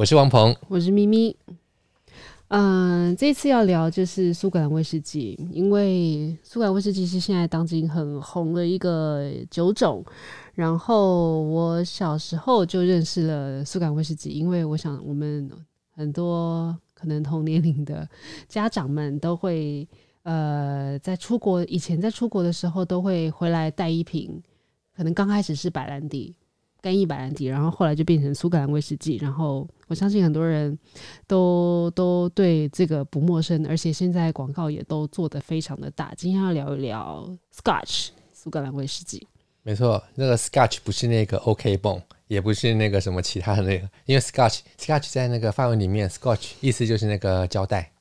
我是王鹏，我是咪咪。嗯，这次要聊就是苏格兰威士忌，因为苏格兰威士忌是现在当今很红的一个酒种。然后我小时候就认识了苏格兰威士忌，因为我想我们很多可能同年龄的家长们都会。呃，在出国以前，在出国的时候都会回来带一瓶，可能刚开始是白兰地，干邑白兰地，然后后来就变成苏格兰威士忌。然后我相信很多人都都对这个不陌生，而且现在广告也都做得非常的大。今天要聊一聊 Scotch 苏格兰威士忌。没错，那个 Scotch 不是那个 OK 绷，也不是那个什么其他的那个，因为 Scotch Scotch 在那个范围里面，Scotch 意思就是那个胶带。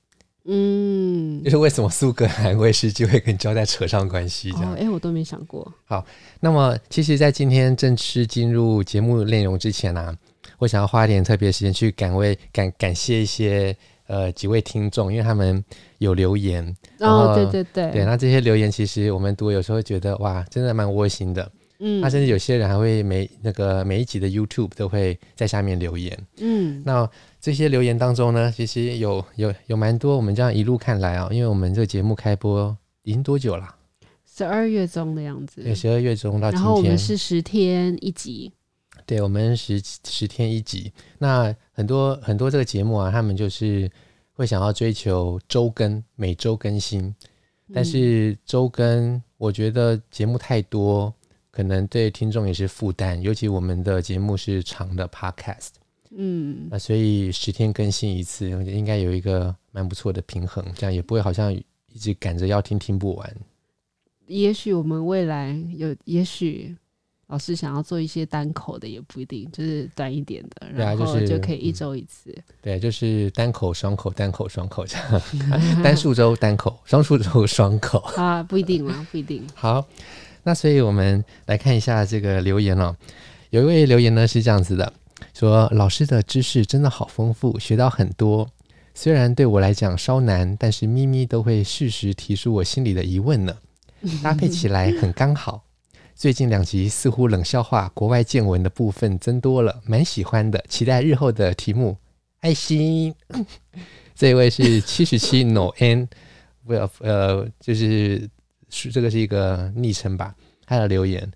嗯，就是为什么苏格兰威士忌会跟胶带扯上关系？这样，哎、哦欸，我都没想过。好，那么其实，在今天正式进入节目内容之前呢、啊，我想要花一点特别时间去感慰、感感谢一些呃几位听众，因为他们有留言。哦，对对对，对，那这些留言其实我们读有时候会觉得哇，真的蛮窝心的。嗯，那甚至有些人还会每那个每一集的 YouTube 都会在下面留言。嗯，那。这些留言当中呢，其实有有有蛮多。我们这样一路看来啊，因为我们这个节目开播已经多久了？十二月中的样子。对，十二月中到今天。然后我们是十天一集。对，我们十十天一集。那很多很多这个节目啊，他们就是会想要追求周更，每周更新。但是周更，我觉得节目太多，可能对听众也是负担。尤其我们的节目是长的 Podcast。嗯，那所以十天更新一次，应该有一个蛮不错的平衡，这样也不会好像一直赶着要听听不完。也许我们未来有，也许老师想要做一些单口的，也不一定，就是短一点的，然后就可以一周一次。对，就是单口、双口、单口、双口这样，单数周单口，双数周双口啊，不一定嘛，不一定。好，那所以我们来看一下这个留言哦。有一位留言呢是这样子的。说老师的知识真的好丰富，学到很多。虽然对我来讲稍难，但是咪咪都会适时提出我心里的疑问呢。搭配起来很刚好。最近两集似乎冷笑话、国外见闻的部分增多了，蛮喜欢的。期待日后的题目。爱心，这一位是七十七 No N，呃，就是是这个是一个昵称吧，他的留言。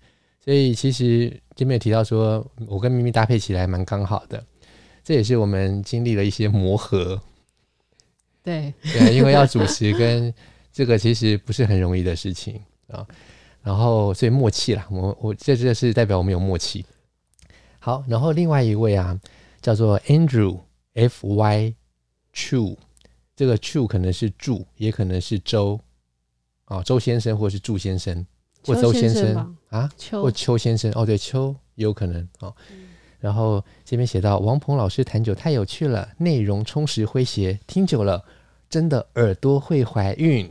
所以其实前面有提到说，我跟咪咪搭配起来蛮刚好的，这也是我们经历了一些磨合。对对，因为要主持跟这个其实不是很容易的事情啊。然后所以默契啦，我我这这是代表我们有默契。好，然后另外一位啊，叫做 Andrew F Y Chu，这个 Chu 可能是祝，也可能是周啊，周先生或是祝先生。或周先生啊，或邱先生哦，对，邱有可能哦。嗯、然后这边写到王鹏老师谈酒太有趣了，内容充实诙谐，听久了真的耳朵会怀孕。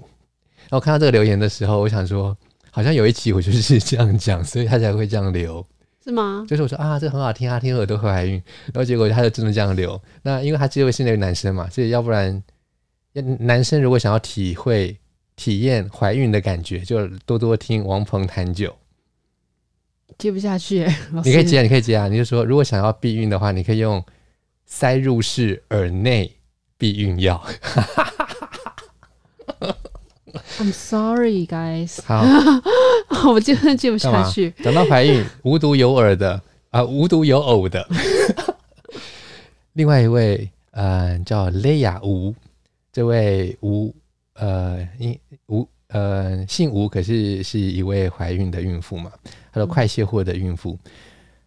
然后看到这个留言的时候，我想说，好像有一期我就是这样讲，所以他才会这样留，是吗？就是我说啊，这很好听啊，听耳朵会怀孕。然后结果他就真的这样留。那因为他这位是那个男生嘛，所以要不然，男生如果想要体会。体验怀孕的感觉，就多多听王鹏谈酒。接不下去，你可以接啊，你可以接啊。你就说，如果想要避孕的话，你可以用塞入式耳内避孕药。I'm sorry, guys。好，我真的接不下去。讲到怀孕，无独有耳的啊，无独有偶的。另外一位呃，叫雷亚吴，这位吴，呃，因吴，呃，姓吴，可是是一位怀孕的孕妇嘛，她说快卸货的孕妇，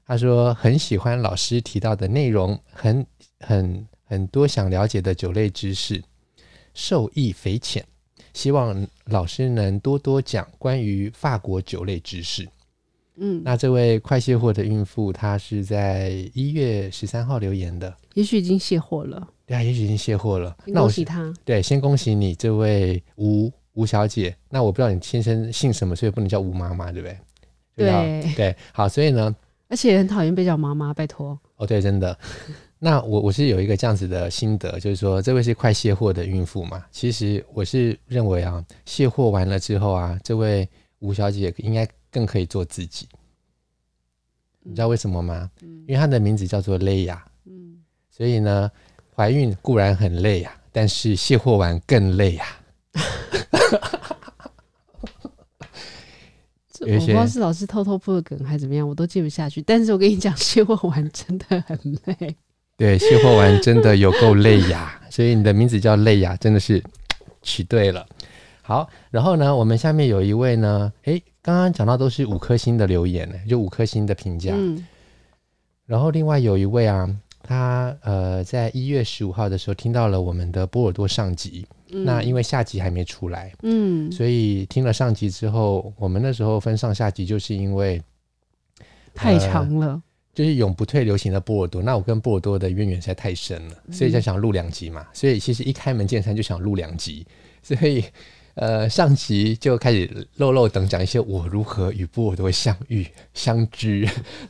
她说很喜欢老师提到的内容，很很很多想了解的酒类知识，受益匪浅，希望老师能多多讲关于法国酒类知识。嗯，那这位快卸货的孕妇，她是在一月十三号留言的，也许已经卸货了。对啊，也许已经卸货了。恭喜她。对，先恭喜你这位吴吴小姐。那我不知道你先生姓什么，所以不能叫吴妈妈，对不对？对对，好，所以呢，而且很讨厌被叫妈妈，拜托。哦，对，真的。那我我是有一个这样子的心得，就是说，这位是快卸货的孕妇嘛。其实我是认为啊，卸货完了之后啊，这位吴小姐应该。更可以做自己，你知道为什么吗？嗯、因为她的名字叫做蕾雅，嗯，所以呢，怀孕固然很累呀，但是卸货完更累呀。我不知道是老师偷偷铺的梗还是怎么样，我都接不下去。但是我跟你讲，卸货完真的很累。对，卸货完真的有够累呀，所以你的名字叫累呀，真的是取对了。好，然后呢，我们下面有一位呢，诶。刚刚讲到都是五颗星的留言呢，就五颗星的评价。嗯，然后另外有一位啊，他呃在一月十五号的时候听到了我们的波尔多上集，嗯，那因为下集还没出来，嗯，所以听了上集之后，我们那时候分上下集，就是因为太长了，呃，就是永不退流行的波尔多。那我跟波尔多的渊源实在太深了，所以就想录两集嘛。所以其实一开门见山就想录两集，所以。呃，上集就开始漏漏等讲一些我如何与波尔多相遇相知，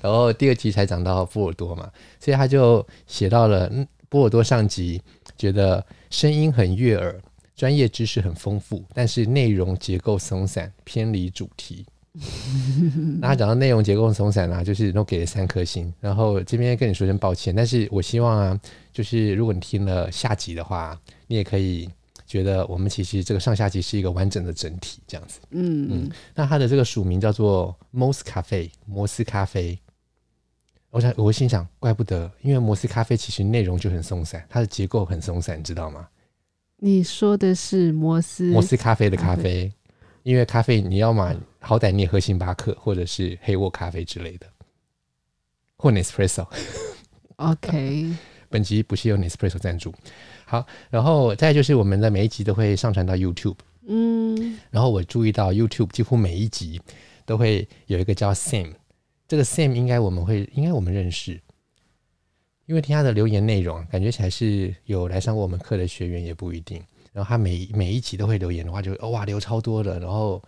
然后第二集才讲到波尔多嘛，所以他就写到了波尔多上集，觉得声音很悦耳，专业知识很丰富，但是内容结构松散，偏离主题。那他讲到内容结构松散啊，就是都给了三颗星，然后这边跟你说声抱歉，但是我希望啊，就是如果你听了下集的话，你也可以。觉得我们其实这个上下级是一个完整的整体，这样子。嗯嗯。那它的这个署名叫做 Moss 咖啡，摩斯咖啡。我想，我心想，怪不得，因为摩斯咖啡其实内容就很松散，它的结构很松散，你知道吗？你说的是摩斯摩斯咖啡的咖啡，因为咖啡你要嘛，好歹你也喝星巴克或者是黑沃咖啡之类的，或 Nespresso。OK。本集不是由 Nespresso 赞助。好，然后再就是我们的每一集都会上传到 YouTube，嗯，然后我注意到 YouTube 几乎每一集都会有一个叫 Sam，这个 Sam 应该我们会应该我们认识，因为听他的留言内容，感觉起来是有来上过我们课的学员也不一定。然后他每每一集都会留言的话就，就哇留超多的。然后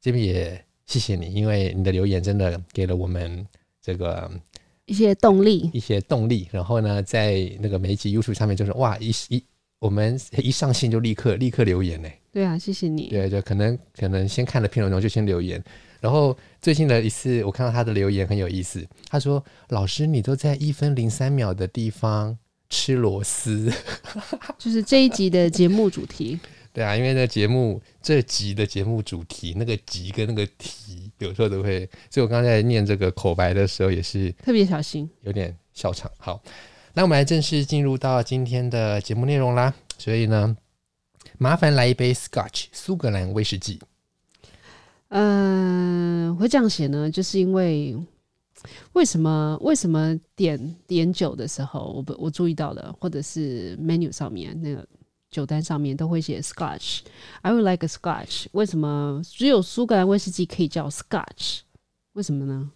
这边也谢谢你，因为你的留言真的给了我们这个。一些动力，一些动力，然后呢，在那个每一集 YouTube 上面，就是哇，一一我们一上线就立刻立刻留言呢。对啊，谢谢你。对对，可能可能先看了片头就先留言，然后最近的一次我看到他的留言很有意思，他说：“老师，你都在一分零三秒的地方吃螺丝。” 就是这一集的节目主题。对啊，因为那节目这集的节目主题那个集跟那个题。有时候都会，所以我刚才在念这个口白的时候也是特别小心，有点笑场。好，那我们来正式进入到今天的节目内容啦。所以呢，麻烦来一杯 Scotch 苏格兰威士忌。嗯、呃，会这样写呢，就是因为为什么为什么点点酒的时候，我不我注意到了，或者是 menu 上面那个。酒单上面都会写 Scotch，I would like a Scotch。为什么只有苏格兰威士忌可以叫 Scotch？为什么呢？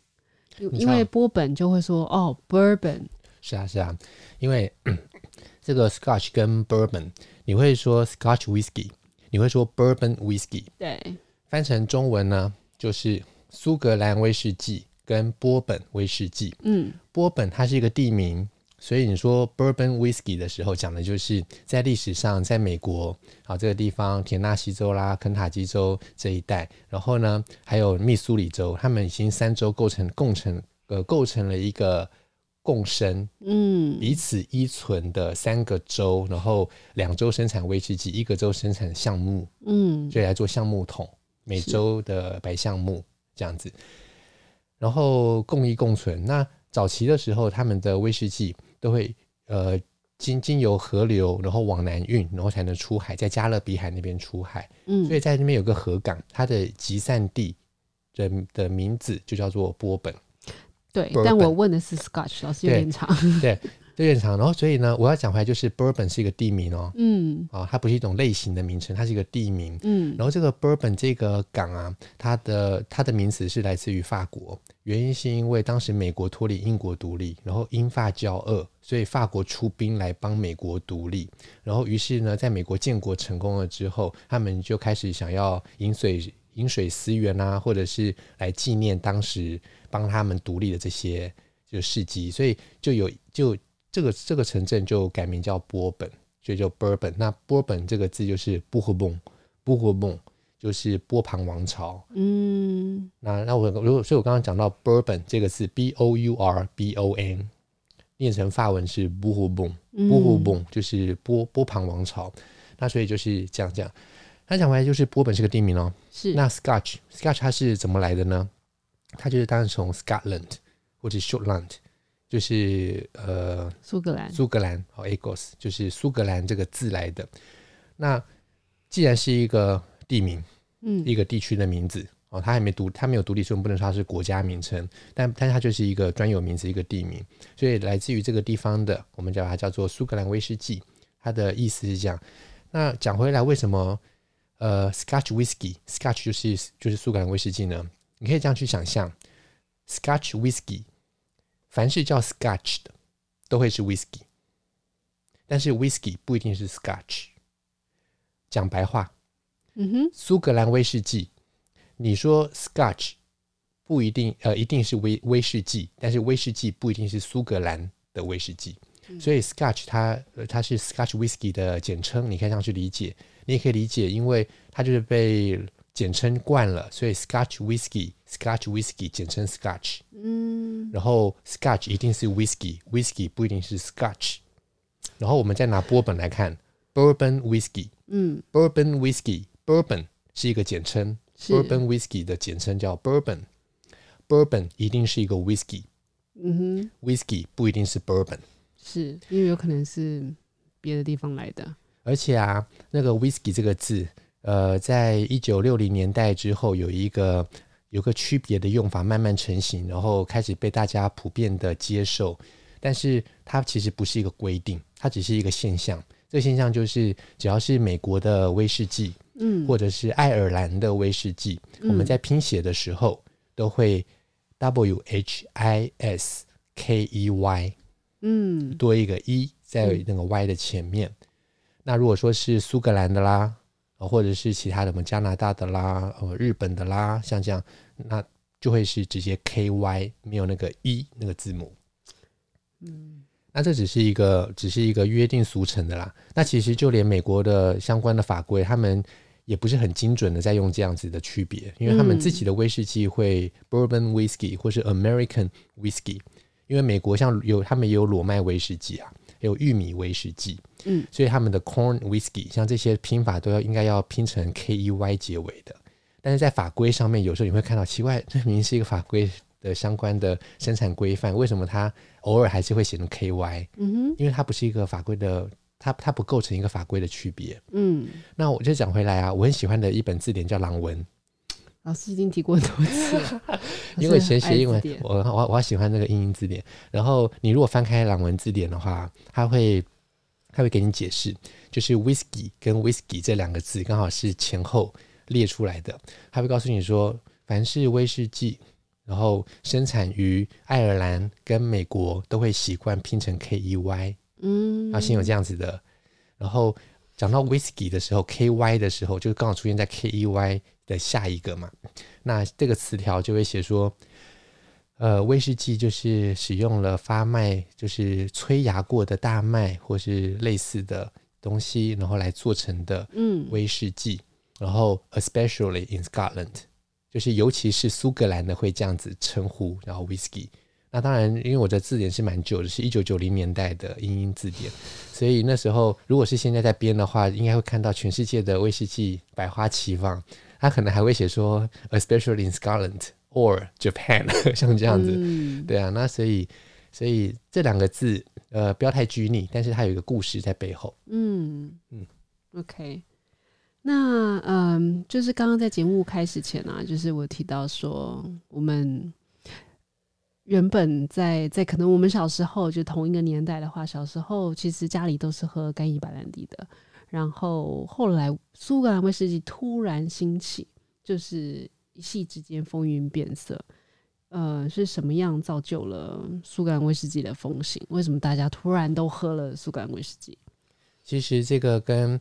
因为波本就会说哦，Bourbon。是啊，是啊，因为 这个 Scotch 跟 Bourbon，你会说 Scotch Whisky，你会说 Bourbon Whisky。对，翻成中文呢，就是苏格兰威士忌跟波本威士忌。嗯，波本它是一个地名。所以你说 Bourbon Whiskey 的时候，讲的就是在历史上，在美国啊这个地方，田纳西州啦、肯塔基州这一带，然后呢，还有密苏里州，他们已经三州构成共成呃构成了一个共生，嗯，彼此依存的三个州，然后两州生产威士忌，一个州生产橡木，嗯，所以来做橡木桶，每州的白橡木这样子，然后共依共存。那早期的时候，他们的威士忌。都会呃经经由河流，然后往南运，然后才能出海，在加勒比海那边出海。嗯，所以在那边有个河港，它的集散地的的名字就叫做波本。对，但我问的是 Scotch，老师有点长。对。对，有点长，然后所以呢，我要讲回来，就是 Bourbon 是一个地名哦，嗯，啊，它不是一种类型的名称，它是一个地名，嗯，然后这个 Bourbon 这个港啊，它的它的名词是来自于法国，原因是因为当时美国脱离英国独立，然后英法交恶，所以法国出兵来帮美国独立，然后于是呢，在美国建国成功了之后，他们就开始想要饮水饮水思源啊，或者是来纪念当时帮他们独立的这些就事迹，所以就有就。这个这个城镇就改名叫波本，所以叫 Bourbon。那波本这个字就是波赫 bon，波赫 bon 就是波旁王朝。嗯，那那我如果所以我刚刚讲到 Bourbon 这个字，B O U R B O N，念成法文是波赫 bon，波赫 bon 就是波波旁王朝。那所以就是这样讲。那讲回来就是波本是个地名哦。是。那 Scotch，Scotch 它是怎么来的呢？它就是当然从 Scotland 或者 Shortland。就是呃，苏格兰，苏格兰哦，Agos 就是苏格兰这个字来的。那既然是一个地名，嗯，一个地区的名字哦，它还没独，它没有独立，所以我们不能说它是国家名称。但，但它就是一个专有名词，一个地名。所以来自于这个地方的，我们叫它叫做苏格兰威士忌。它的意思是这样。那讲回来，为什么呃，Scotch Whisky，Scotch 就是就是苏格兰威士忌呢？你可以这样去想象，Scotch Whisky。凡是叫 Scotch 的，都会是 Whisky，但是 Whisky 不一定是 Scotch。讲白话，嗯哼，苏格兰威士忌，你说 Scotch 不一定，呃，一定是威威士忌，但是威士忌不一定是苏格兰的威士忌，嗯、所以 Scotch 它它是 Scotch Whisky 的简称，你可以这样去理解，你也可以理解，因为它就是被。简称惯了，所以 Scotch Whisky，Scotch Whisky 简称 Scotch。嗯，然后 Scotch 一定是 Whisky，Whisky 不一定是 Scotch。然后我们再拿波本来看，Bourbon Whisky，嗯，Bourbon Whisky，Bourbon 是一个简称，Bourbon Whisky 的简称叫 Bourbon，Bourbon 一定是一个 Whisky。嗯哼，Whisky 不一定是 Bourbon，是因为有可能是别的地方来的。而且啊，那个 Whisky 这个字。呃，在一九六零年代之后，有一个有个区别的用法慢慢成型，然后开始被大家普遍的接受。但是它其实不是一个规定，它只是一个现象。这个现象就是，只要是美国的威士忌，嗯，或者是爱尔兰的威士忌，嗯，我们在拼写的时候都会 W H I S K E Y，嗯，多一个 E 在那个 Y 的前面。嗯，那如果说是苏格兰的啦。或者是其他的，什么加拿大的啦，呃，日本的啦，像这样，那就会是直接 K Y，没有那个 E 那个字母。嗯，那这只是一个，只是一个约定俗成的啦。那其实就连美国的相关的法规，他们也不是很精准的在用这样子的区别，因为他们自己的威士忌会 Bourbon Whiskey 或是 American Whiskey，因为美国像有他们也有裸麦威士忌啊。有玉米威士忌，嗯，所以他们的 corn whiskey 像这些拼法都要应该要拼成 k e y 结尾的，但是在法规上面，有时候你会看到奇怪，这明明是一个法规的相关的生产规范，为什么它偶尔还是会写成 k y？嗯哼，因为它不是一个法规的，它它不构成一个法规的区别。嗯，那我就讲回来啊，我很喜欢的一本字典叫朗文。老师已经提过很多次了，因为以前学英文，我我我喜欢那个英英字典。然后你如果翻开朗文字典的话，它会它会给你解释，就是 whisky 跟 whisky 这两个字刚好是前后列出来的。它会告诉你说，凡是威士忌，然后生产于爱尔兰跟美国，都会习惯拼成 K E Y。嗯，然后先有这样子的，然后讲到 whisky 的时候，K Y 的时候，就刚好出现在 K E Y。的下一个嘛，那这个词条就会写说，呃，威士忌就是使用了发麦，就是催芽过的大麦或是类似的东西，然后来做成的，嗯，威士忌。然后，especially in Scotland，就是尤其是苏格兰的会这样子称呼，然后 whisky。那当然，因为我的字典是蛮旧的，是一九九零年代的英英字典，所以那时候如果是现在在编的话，应该会看到全世界的威士忌百花齐放。他可能还会写说，especially in Scotland or Japan，像这样子，嗯、对啊。那所以所以这两个字，呃，不要太拘泥，但是它有一个故事在背后。嗯嗯，OK。那嗯，就是刚刚在节目开始前啊，就是我提到说，我们原本在在可能我们小时候就同一个年代的话，小时候其实家里都是喝干邑白兰地的。然后后来苏格兰威士忌突然兴起，就是一夕之间风云变色。呃，是什么样造就了苏格兰威士忌的风行？为什么大家突然都喝了苏格兰威士忌？其实这个跟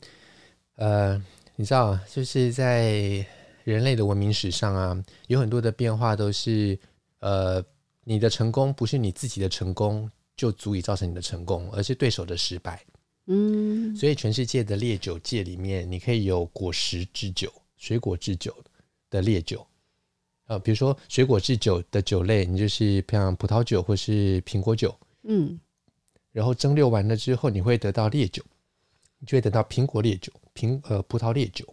呃。你知道，就是在人类的文明史上啊，有很多的变化都是，呃，你的成功不是你自己的成功就足以造成你的成功，而是对手的失败。嗯，所以全世界的烈酒界里面，你可以有果实制酒、水果制酒的烈酒，呃，比如说水果制酒的酒类，你就是像葡萄酒或是苹果酒，嗯，然后蒸馏完了之后，你会得到烈酒。就会得到苹果烈酒、苹呃葡萄烈酒，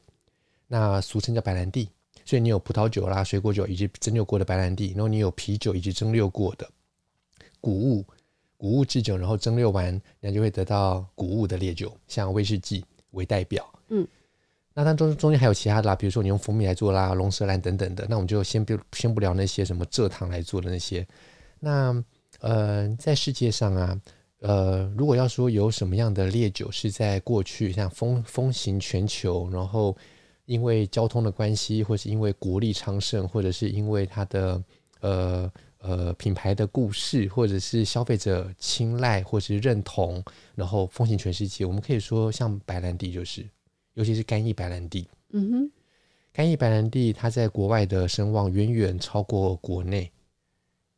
那俗称叫白兰地。所以你有葡萄酒啦、水果酒以及蒸馏过的白兰地，然后你有啤酒以及蒸馏过的谷物、谷物制酒，然后蒸馏完，那就会得到谷物的烈酒，像威士忌为代表。嗯，那当中中间还有其他的啦，比如说你用蜂蜜来做啦、龙舌兰等等的，那我们就先不先不聊那些什么蔗糖来做的那些。那呃，在世界上啊。呃，如果要说有什么样的烈酒是在过去像风风行全球，然后因为交通的关系，或是因为国力昌盛，或者是因为它的呃呃品牌的故事，或者是消费者青睐或者是认同，然后风行全世界，我们可以说像白兰地就是，尤其是干邑白兰地。嗯哼，干邑白兰地它在国外的声望远远超过国内，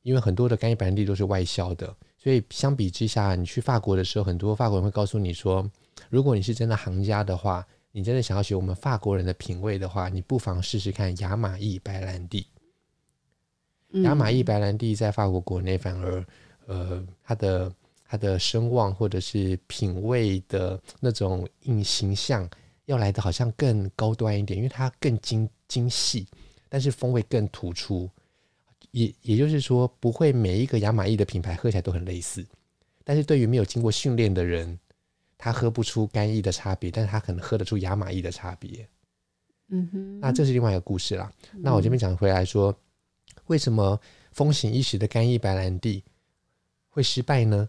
因为很多的干邑白兰地都是外销的。所以相比之下，你去法国的时候，很多法国人会告诉你说，如果你是真的行家的话，你真的想要学我们法国人的品味的话，你不妨试试看雅玛邑白兰地。亚玛邑白兰地在法国国内反而，呃，它的它的声望或者是品味的那种印形象要来的好像更高端一点，因为它更精精细，但是风味更突出。也也就是说，不会每一个亚玛邑的品牌喝起来都很类似，但是对于没有经过训练的人，他喝不出干邑的差别，但是他可能喝得出亚玛邑的差别。嗯哼，那这是另外一个故事啦。嗯、那我这边讲回来说，为什么风行一时的干邑白兰地会失败呢？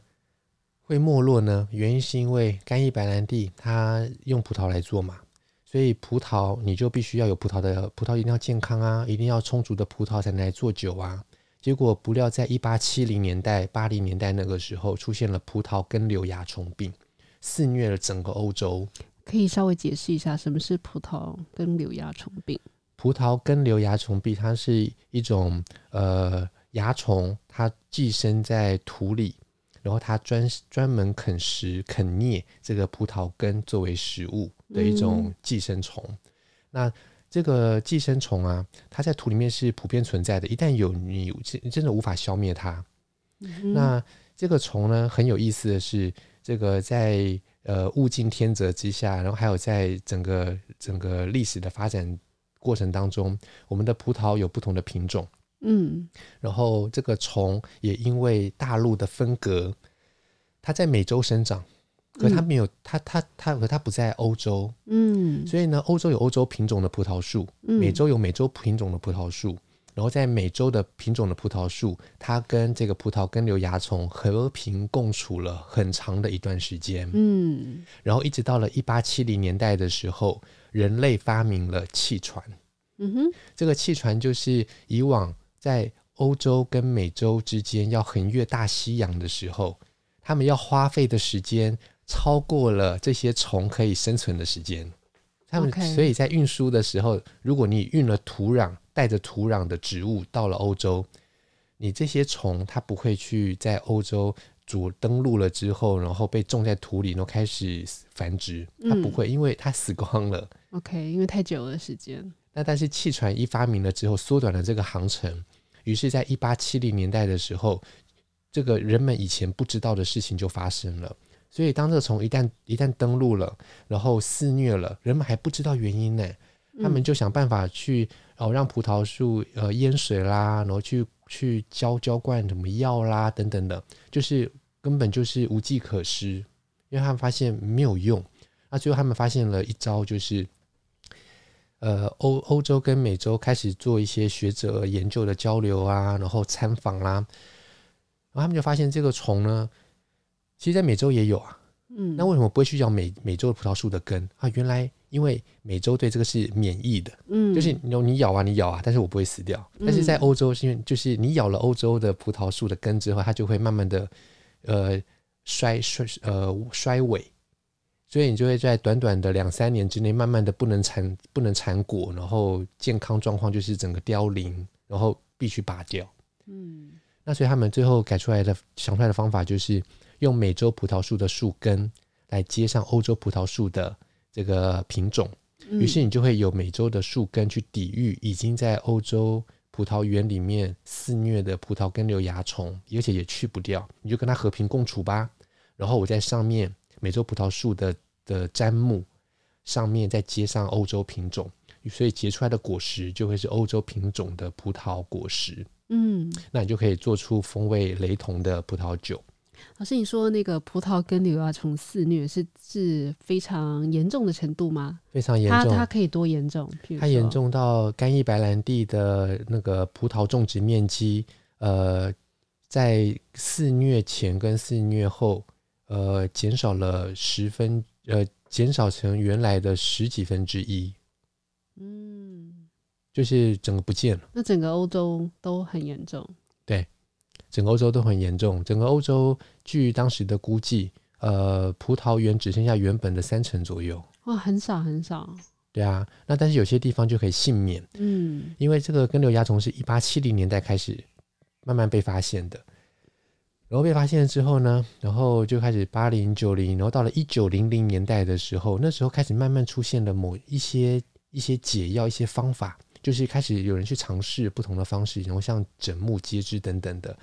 会没落呢？原因是因为干邑白兰地它用葡萄来做嘛。所以葡萄你就必须要有葡萄的葡萄一定要健康啊，一定要充足的葡萄才能来做酒啊。结果不料在一八七零年代、八零年代那个时候出现了葡萄根瘤蚜虫病，肆虐了整个欧洲。可以稍微解释一下什么是葡萄根瘤蚜虫病？葡萄根瘤蚜虫病它是一种呃蚜虫，它寄生在土里，然后它专专门啃食啃啮这个葡萄根作为食物。的一种寄生虫，嗯、那这个寄生虫啊，它在土里面是普遍存在的。一旦有你真真的无法消灭它，嗯、那这个虫呢，很有意思的是，这个在呃物竞天择之下，然后还有在整个整个历史的发展过程当中，我们的葡萄有不同的品种，嗯，然后这个虫也因为大陆的分隔，它在美洲生长。可它没有，它它它和它不在欧洲，嗯，所以呢，欧洲有欧洲品种的葡萄树，美洲有美洲品种的葡萄树，然后在美洲的品种的葡萄树，它跟这个葡萄根瘤蚜虫和平共处了很长的一段时间，嗯，然后一直到了一八七零年代的时候，人类发明了汽船，嗯哼，这个汽船就是以往在欧洲跟美洲之间要横越大西洋的时候，他们要花费的时间。超过了这些虫可以生存的时间，他们所以在运输的时候，如果你运了土壤，带着土壤的植物到了欧洲，你这些虫它不会去在欧洲主登陆了之后，然后被种在土里，然后开始繁殖，它不会，因为它死光了。OK，因为太久了时间。那但是汽船一发明了之后，缩短了这个航程，于是，在一八七零年代的时候，这个人们以前不知道的事情就发生了。所以，当这个虫一旦一旦登陆了，然后肆虐了，人们还不知道原因呢，他们就想办法去哦，让葡萄树呃淹水啦，然后去去浇浇灌什么药啦等等的，就是根本就是无计可施，因为他们发现没有用。那最后他们发现了一招，就是呃欧欧洲跟美洲开始做一些学者研究的交流啊，然后参访啦，然后他们就发现这个虫呢，其实在美洲也有啊。嗯，那为什么不会去咬美美洲的葡萄树的根啊？原来因为美洲对这个是免疫的，嗯，就是你你咬啊你咬啊，但是我不会死掉。但是在欧洲是因为就是你咬了欧洲的葡萄树的根之后，它就会慢慢的呃衰衰呃衰萎，所以你就会在短短的两三年之内，慢慢的不能产不能产果，然后健康状况就是整个凋零，然后必须拔掉。嗯，那所以他们最后改出来的想出来的方法就是。用美洲葡萄树的树根来接上欧洲葡萄树的这个品种，于是你就会有美洲的树根去抵御已经在欧洲葡萄园里面肆虐的葡萄根瘤蚜虫，而且也去不掉，你就跟它和平共处吧。然后我在上面美洲葡萄树的的砧木上面再接上欧洲品种，所以结出来的果实就会是欧洲品种的葡萄果实。嗯，那你就可以做出风味雷同的葡萄酒。老师，你说那个葡萄根瘤蚜虫肆虐是是非常严重的程度吗？非常严重。它它可以多严重？它严重到干邑白兰地的那个葡萄种植面积，呃，在肆虐前跟肆虐后，呃，减少了十分，呃，减少成原来的十几分之一。嗯，就是整个不见了。那整个欧洲都很严重。对。整个欧洲都很严重。整个欧洲据当时的估计，呃，葡萄园只剩下原本的三成左右。哇，很少很少。对啊，那但是有些地方就可以幸免。嗯，因为这个根瘤蚜虫是一八七零年代开始慢慢被发现的，然后被发现了之后呢，然后就开始八零九零，然后到了一九零零年代的时候，那时候开始慢慢出现了某一些一些解药、一些方法，就是开始有人去尝试不同的方式，然后像枕木接枝等等的。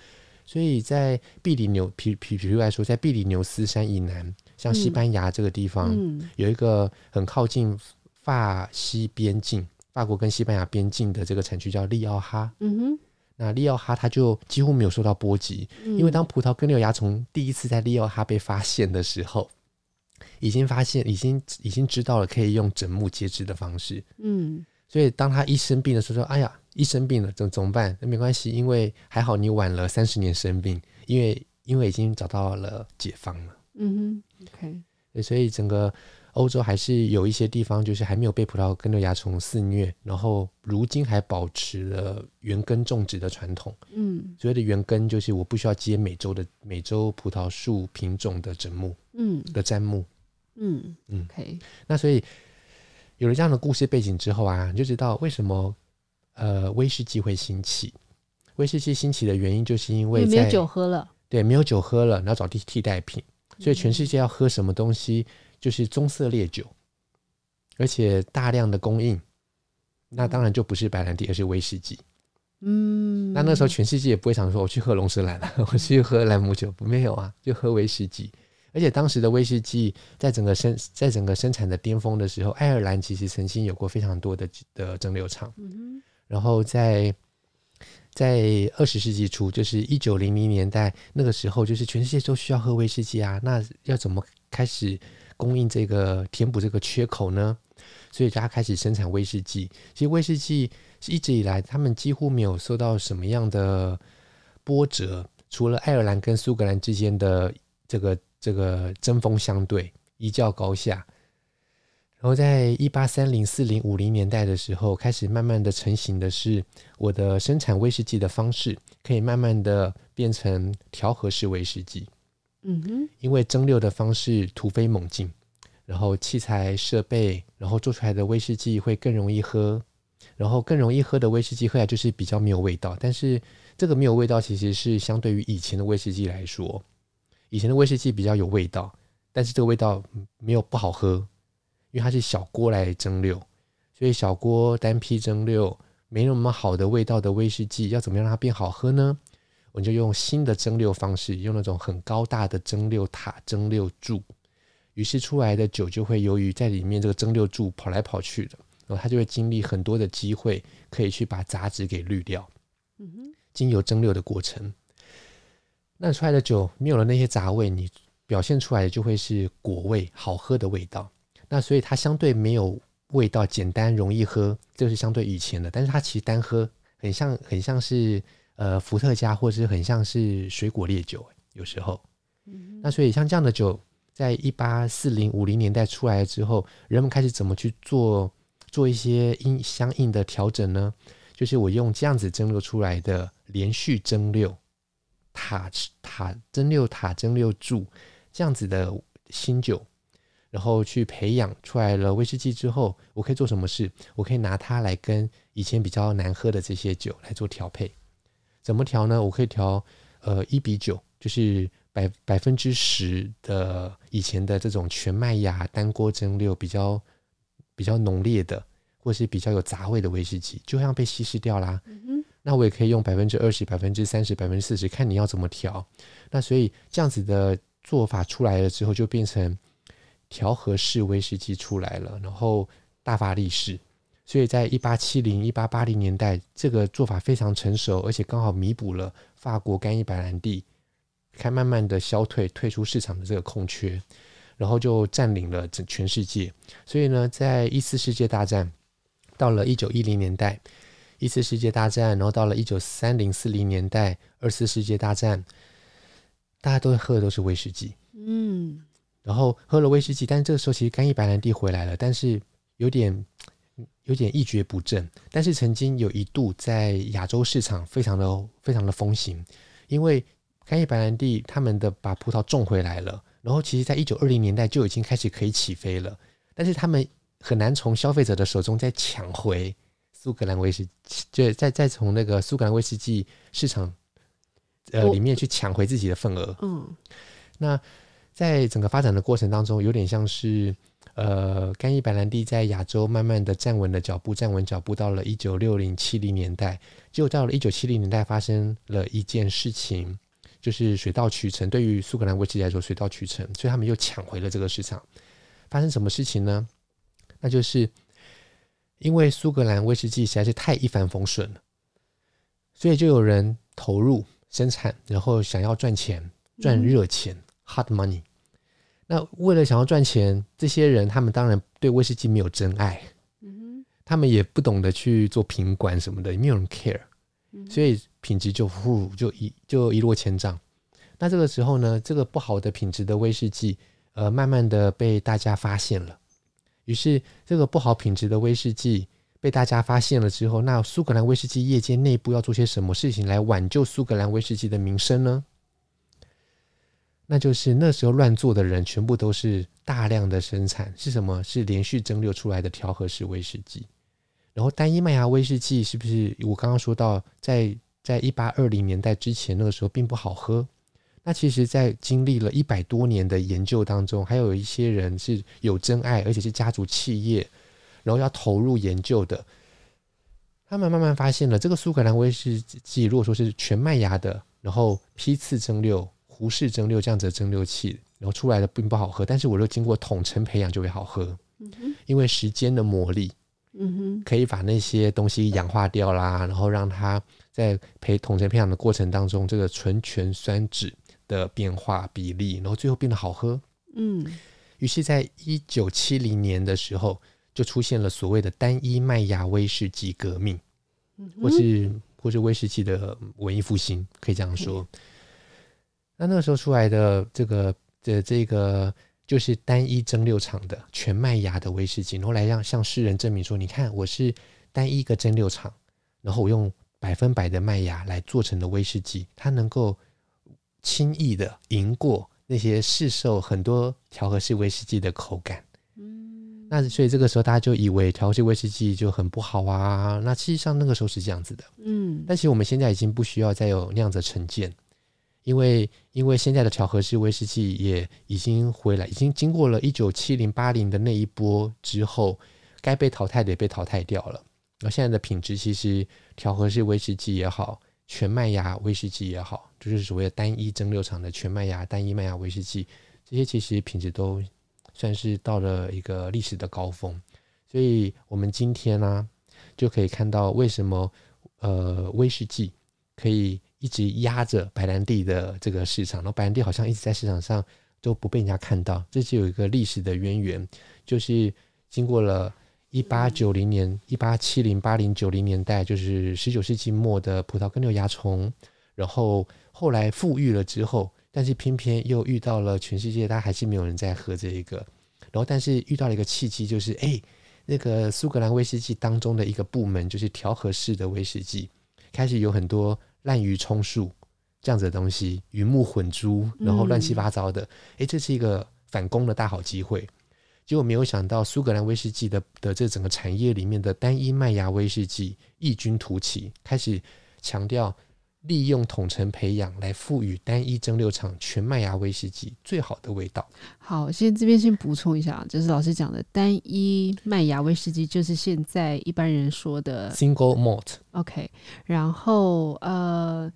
所以在比里牛，比比比如来说，在比里牛斯山以南，像西班牙这个地方，有一个很靠近法西边境，法国跟西班牙边境的这个产区叫利奥哈。嗯哼，那利奥哈他就几乎没有受到波及，嗯、因为当葡萄根瘤蚜虫第一次在利奥哈被发现的时候，已经发现，已经已经知道了可以用整木截肢的方式。嗯，所以当他一生病的时候说：“哎呀。”一生病了，怎怎么办？那没关系，因为还好你晚了三十年生病，因为因为已经找到了解方了。嗯哼，OK。所以整个欧洲还是有一些地方，就是还没有被葡萄根瘤蚜虫肆虐，然后如今还保持了原根种植的传统。嗯，所谓的原根就是我不需要接美洲的美洲葡萄树品种的砧木，嗯，的砧木。嗯嗯，OK。那所以有了这样的故事背景之后啊，你就知道为什么。呃，威士忌会兴起。威士忌兴起的原因，就是因为在没有酒喝了。对，没有酒喝了，然后找替替代品。所以全世界要喝什么东西，就是棕色烈酒，而且大量的供应。那当然就不是白兰地，而是威士忌。嗯，那那时候全世界也不会想说我去喝龙舌兰了，我去喝兰姆酒，没有啊，就喝威士忌。而且当时的威士忌在整个生在整个生产的巅峰的时候，爱尔兰其实曾经有过非常多的的蒸馏厂。嗯然后在在二十世纪初，就是一九零零年代那个时候，就是全世界都需要喝威士忌啊。那要怎么开始供应这个填补这个缺口呢？所以大家开始生产威士忌。其实威士忌是一直以来他们几乎没有受到什么样的波折，除了爱尔兰跟苏格兰之间的这个这个针锋相对，一较高下。然后在一八三零、四零、五零年代的时候，开始慢慢的成型的是我的生产威士忌的方式，可以慢慢的变成调和式威士忌。嗯哼，因为蒸馏的方式突飞猛进，然后器材设备，然后做出来的威士忌会更容易喝，然后更容易喝的威士忌喝起来就是比较没有味道。但是这个没有味道，其实是相对于以前的威士忌来说，以前的威士忌比较有味道，但是这个味道没有不好喝。因为它是小锅来蒸馏，所以小锅单批蒸馏没那么好的味道的威士忌，要怎么样让它变好喝呢？我们就用新的蒸馏方式，用那种很高大的蒸馏塔、蒸馏柱，于是出来的酒就会由于在里面这个蒸馏柱跑来跑去的，然后它就会经历很多的机会，可以去把杂质给滤掉。嗯哼，经由蒸馏的过程。那出来的酒没有了那些杂味，你表现出来的就会是果味，好喝的味道。那所以它相对没有味道，简单容易喝，这是相对以前的。但是它其实单喝很像，很像是呃伏特加，或者是很像是水果烈酒，有时候。那所以像这样的酒，在一八四零五零年代出来之后，人们开始怎么去做做一些应相应的调整呢？就是我用这样子蒸馏出来的连续蒸馏塔塔蒸馏塔蒸馏柱这样子的新酒，然后去培养出来了威士忌之后，我可以做什么事？我可以拿它来跟以前比较难喝的这些酒来做调配。怎么调呢？我可以调呃一比九，就是。百百分之十的以前的这种全麦芽单锅蒸馏比较比较浓烈的，或是比较有杂味的威士忌，就像被稀释掉啦。嗯哼。那我也可以用百分之二十、百分之三十、百分之四十，看你要怎么调。那所以这样子的做法出来了之后，就变成调和式威士忌出来了，然后大发利市。所以在一八七零、一八八零年代，这个做法非常成熟，而且刚好弥补了法国干邑白兰地。开慢慢的消退，退出市场的这个空缺，然后就占领了整全世界。所以呢，在一次世界大战到了一九一零年代，一次世界大战，然后到了一九三零四零年代，二次世界大战，大家都喝的都是威士忌，嗯，然后喝了威士忌，但是这个时候其实干邑白兰地回来了，但是有点有点一蹶不振。但是曾经有一度在亚洲市场非常的非常的风行，因为。干邑白兰地，他们的把葡萄种回来了，然后其实在一九二零年代就已经开始可以起飞了，但是他们很难从消费者的手中再抢回苏格兰威士忌，就再再从那个苏格兰威士忌市场呃里面去抢回自己的份额。嗯，那在整个发展的过程当中，有点像是呃干邑白兰地在亚洲慢慢的站稳了脚步，站稳脚步到了一九六零七零年代，结果到了一九七零年代发生了一件事情。就是水到渠成，对于苏格兰威士忌来说，水到渠成，所以他们又抢回了这个市场。发生什么事情呢？那就是因为苏格兰威士忌实在是太一帆风顺了，所以就有人投入生产，然后想要赚钱，赚热钱，嗯、（hard money。那为了想要赚钱，这些人他们当然对威士忌没有真爱，嗯，他们也不懂得去做品管什么的，也没有人 care。所以品质就呼就一就一落千丈。那这个时候呢，这个不好的品质的威士忌，呃，慢慢的被大家发现了。于是这个不好品质的威士忌被大家发现了之后，那苏格兰威士忌业界内部要做些什么事情来挽救苏格兰威士忌的名声呢？那就是那时候乱做的人全部都是大量的生产，是什么？是连续蒸馏出来的调和式威士忌。然后单一麦芽威士忌是不是我刚刚说到，在在一八二零年代之前那个时候并不好喝？那其实，在经历了一百多年的研究当中，还有一些人是有真爱，而且是家族企业，然后要投入研究的，他们慢慢发现了这个苏格兰威士忌，如果说是全麦芽的，然后批次蒸馏、壶式蒸馏这样子的蒸馏器，然后出来的并不好喝，但是我若经过统称培养就会好喝，因为时间的磨砺。嗯哼，可以把那些东西氧化掉啦，然后让它在培统成培养的过程当中，这个醇醛酸酯的变化比例，然后最后变得好喝。嗯，于是，在一九七零年的时候，就出现了所谓的单一麦芽威士忌革命，或是或是威士忌的文艺复兴，可以这样说。那那个时候出来的这个的这个。就是单一蒸馏厂的全麦芽的威士忌，然后来让向世人证明说：你看，我是单一个蒸馏厂，然后我用百分百的麦芽来做成的威士忌，它能够轻易的赢过那些市售很多调和式威士忌的口感。嗯，那所以这个时候大家就以为调和式威士忌就很不好啊。那实际上那个时候是这样子的。嗯，但其实我们现在已经不需要再有那样子的成见。因为因为现在的调和式威士忌也已经回来，已经经过了一九七零八零的那一波之后，该被淘汰的也被淘汰掉了。而现在的品质，其实调和式威士忌也好，全麦芽威士忌也好，就是所谓的单一蒸馏厂的全麦芽、单一麦芽威士忌，这些其实品质都算是到了一个历史的高峰。所以，我们今天呢、啊，就可以看到为什么呃威士忌。可以一直压着白兰地的这个市场，然后白兰地好像一直在市场上都不被人家看到，这是有一个历史的渊源，就是经过了一八九零年、一八七零、八零、九零年代，就是十九世纪末的葡萄根瘤蚜虫，然后后来富裕了之后，但是偏偏又遇到了全世界，大家还是没有人在喝这一个，然后但是遇到了一个契机，就是哎。那个苏格兰威士忌当中的一个部门，就是调和式的威士忌，开始有很多滥竽充数这样子的东西，鱼目混珠，然后乱七八糟的。哎、这是一个反攻的大好机会。结果没有想到，苏格兰威士忌的的这整个产业里面的单一麦芽威士忌异军突起，开始强调。利用统称培养来赋予单一蒸馏厂全麦芽威士忌最好的味道。好，先这边先补充一下，就是老师讲的单一麦芽威士忌，就是现在一般人说的 single malt。OK，然后呃，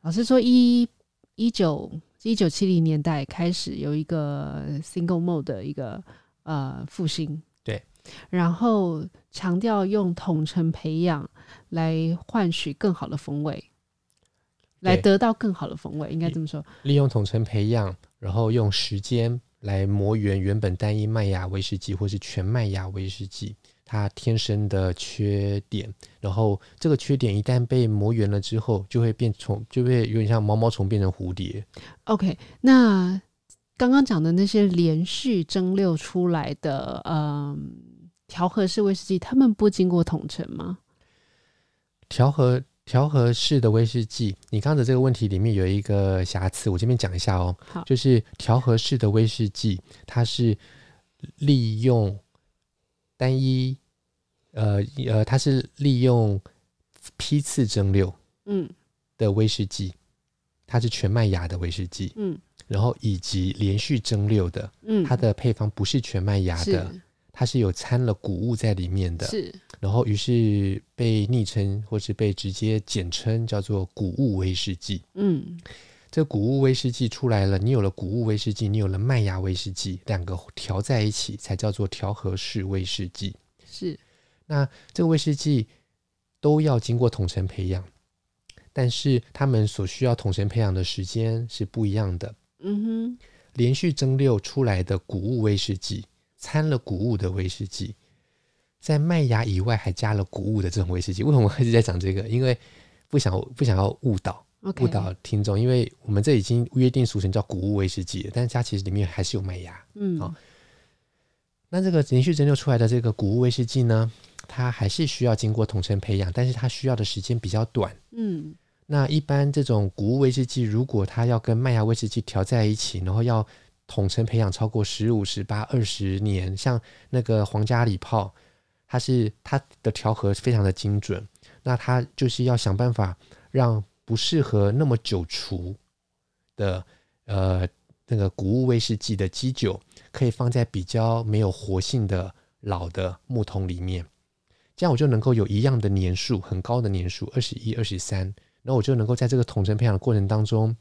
老师说一一九一九七零年代开始有一个 single malt 的一个呃复兴，对，然后强调用统称培养来换取更好的风味。来得到更好的风味，应该这么说。利用统称培养，然后用时间来磨圆原本单一麦芽威士忌或是全麦芽威士忌它天生的缺点，然后这个缺点一旦被磨圆了之后，就会变虫，就会有点像毛毛虫变成蝴蝶。OK，那刚刚讲的那些连续蒸馏出来的，嗯，调和式威士忌，他们不经过统称吗？调和。调和式的威士忌，你刚刚的这个问题里面有一个瑕疵，我这边讲一下哦。好，就是调和式的威士忌，它是利用单一，呃呃，它是利用批次蒸馏，嗯，的威士忌，它是全麦芽的威士忌，嗯，然后以及连续蒸馏的，嗯，它的配方不是全麦芽的。它是有掺了谷物在里面的，是，然后于是被昵称或是被直接简称叫做谷物威士忌。嗯，这谷物威士忌出来了，你有了谷物威士忌，你有了麦芽威士忌，两个调在一起才叫做调和式威士忌。是，那这个威士忌都要经过统称培养，但是他们所需要统称培养的时间是不一样的。嗯哼，连续蒸馏出来的谷物威士忌。掺了谷物的威士忌，在麦芽以外还加了谷物的这种威士忌，为什么我一直在讲这个？因为不想不想要误导误.导听众，因为我们这已经约定俗成叫谷物威士忌了，但是它其实里面还是有麦芽。嗯，好、哦，那这个连续蒸馏出来的这个谷物威士忌呢，它还是需要经过统称培养，但是它需要的时间比较短。嗯，那一般这种谷物威士忌，如果它要跟麦芽威士忌调在一起，然后要统称培养超过十五、十八、二十年，像那个皇家礼炮，它是它的调和非常的精准。那它就是要想办法让不适合那么久储的呃那个谷物威士忌的基酒，可以放在比较没有活性的老的木桶里面，这样我就能够有一样的年数，很高的年数，二十一、二十三，然后我就能够在这个统称培养的过程当中。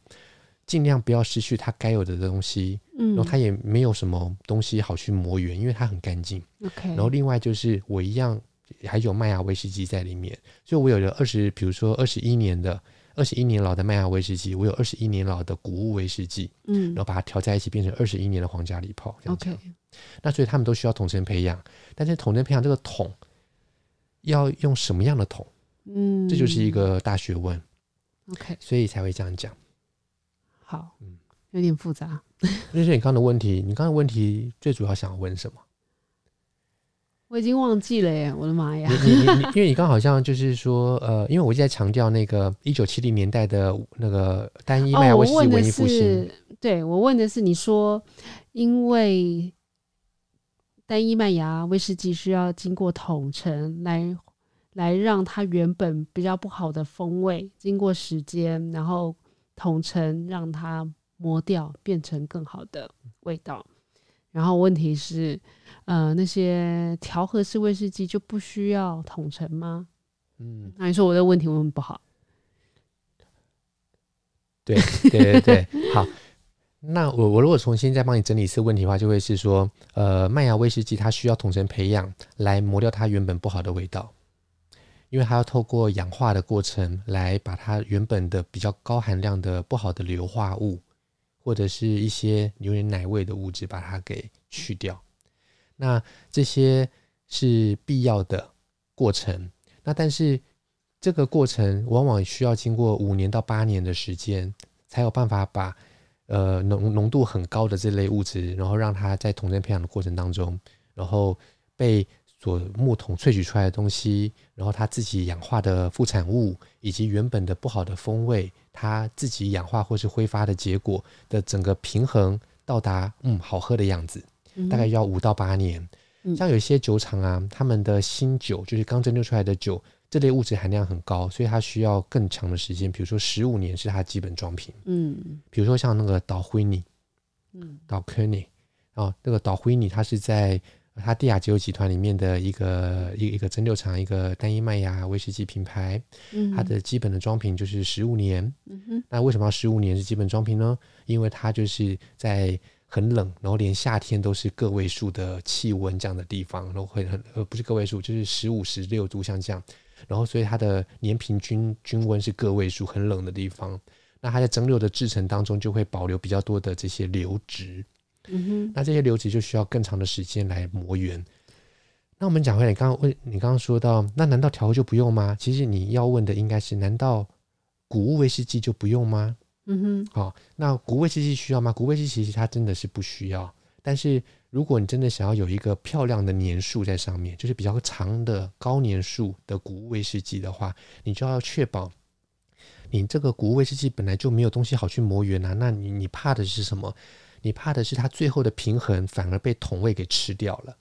尽量不要失去它该有的东西，嗯，然后它也没有什么东西好去磨圆，因为它很干净。OK，然后另外就是我一样还有麦芽威士忌在里面，所以我有了二十，比如说二十一年的二十一年老的麦芽威士忌，我有二十一年老的谷物威士忌，嗯，然后把它调在一起变成二十一年的皇家礼炮。OK，那所以他们都需要统称培养，但是统称培养这个桶要用什么样的桶？嗯，这就是一个大学问。OK，所以才会这样讲。好，嗯，有点复杂。就是你刚刚的问题，你刚刚的问题最主要想要问什么？我已经忘记了耶！我的妈呀！你你你，因为你刚好像就是说，呃，因为我一直在强调那个一九七零年代的那个单一麦芽威士忌文艺复兴。对，我问的是，你说因为单一麦芽威士忌需要经过统称来来让它原本比较不好的风味经过时间，然后。统称让它磨掉，变成更好的味道。然后问题是，呃，那些调和式威士忌就不需要统称吗？嗯，那你说我的问题问不好？对对对对，好。那我我如果重新再帮你整理一次问题的话，就会是说，呃，麦芽威士忌它需要统称培养来磨掉它原本不好的味道。因为它要透过氧化的过程来把它原本的比较高含量的不好的硫化物，或者是一些有点奶味的物质，把它给去掉。那这些是必要的过程。那但是这个过程往往需要经过五年到八年的时间，才有办法把呃浓浓度很高的这类物质，然后让它在桶针培养的过程当中，然后被所木桶萃取出来的东西，然后它自己氧化的副产物，以及原本的不好的风味，它自己氧化或是挥发的结果的整个平衡到达嗯好喝的样子，大概要五到八年。像有一些酒厂啊，他们的新酒就是刚蒸馏出来的酒，这类物质含量很高，所以它需要更长的时间。比如说十五年是它基本装瓶。嗯，比如说像那个岛灰尼，嗯，岛科尼，哦，那个岛灰尼，它是在它帝亚吉欧集团里面的一个一个一个蒸馏厂，一个单一麦芽威士忌品牌。嗯，它的基本的装瓶就是十五年。嗯，那为什么要十五年是基本装瓶呢？因为它就是在很冷，然后连夏天都是个位数的气温这样的地方，然后会很呃不是个位数，就是十五、十六度像这样，然后所以它的年平均均温是个位数，很冷的地方，那它在蒸馏的制程当中就会保留比较多的这些流质，那这些流质就需要更长的时间来磨圆。那我们讲回来，你刚刚问，你刚刚说到，那难道调和就不用吗？其实你要问的应该是，难道谷物威士忌就不用吗？嗯哼，好，那谷物威士忌需要吗？谷物威士忌其实它真的是不需要。但是如果你真的想要有一个漂亮的年数在上面，就是比较长的高年数的谷物威士忌的话，你就要确保你这个谷物威士忌本来就没有东西好去磨圆啊。那你你怕的是什么？你怕的是它最后的平衡反而被桶味给吃掉了。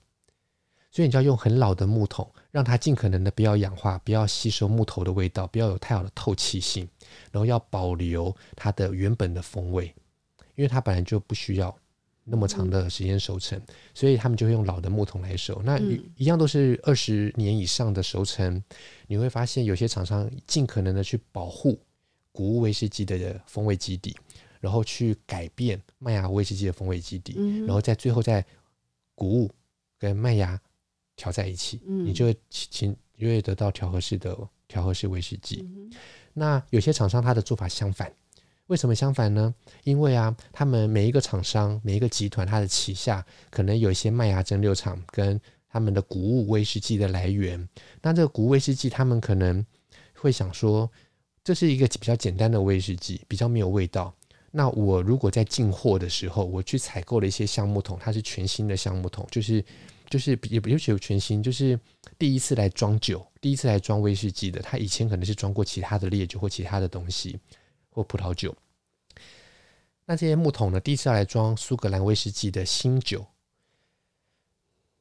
所以你就要用很老的木桶，让它尽可能的不要氧化，不要吸收木头的味道，不要有太好的透气性，然后要保留它的原本的风味，因为它本来就不需要那么长的时间熟成，所以他们就会用老的木桶来熟。那一样都是二十年以上的熟成，你会发现有些厂商尽可能的去保护谷物威士忌的风味基底，然后去改变麦芽威士忌的风味基底，然后在最后再谷物跟麦芽。调在一起，你就会请，就会得到调和式的调和式威士忌。嗯、那有些厂商他的做法相反，为什么相反呢？因为啊，他们每一个厂商、每一个集团，它的旗下可能有一些麦芽蒸馏厂跟他们的谷物威士忌的来源。那这个谷物威士忌，他们可能会想说，这是一个比较简单的威士忌，比较没有味道。那我如果在进货的时候，我去采购了一些橡木桶，它是全新的橡木桶，就是。就是也不是有全新，就是第一次来装酒，第一次来装威士忌的，他以前可能是装过其他的烈酒或其他的东西或葡萄酒。那这些木桶呢，第一次要来装苏格兰威士忌的新酒，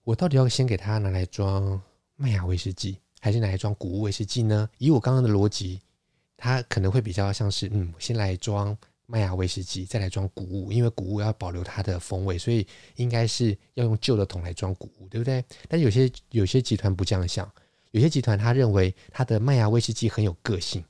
我到底要先给他拿来装麦芽威士忌，还是拿来装谷物威士忌呢？以我刚刚的逻辑，他可能会比较像是，嗯，先来装。麦芽威士忌再来装谷物，因为谷物要保留它的风味，所以应该是要用旧的桶来装谷物，对不对？但有些有些集团不这样想，有些集团他认为他的麦芽威士忌很有个性，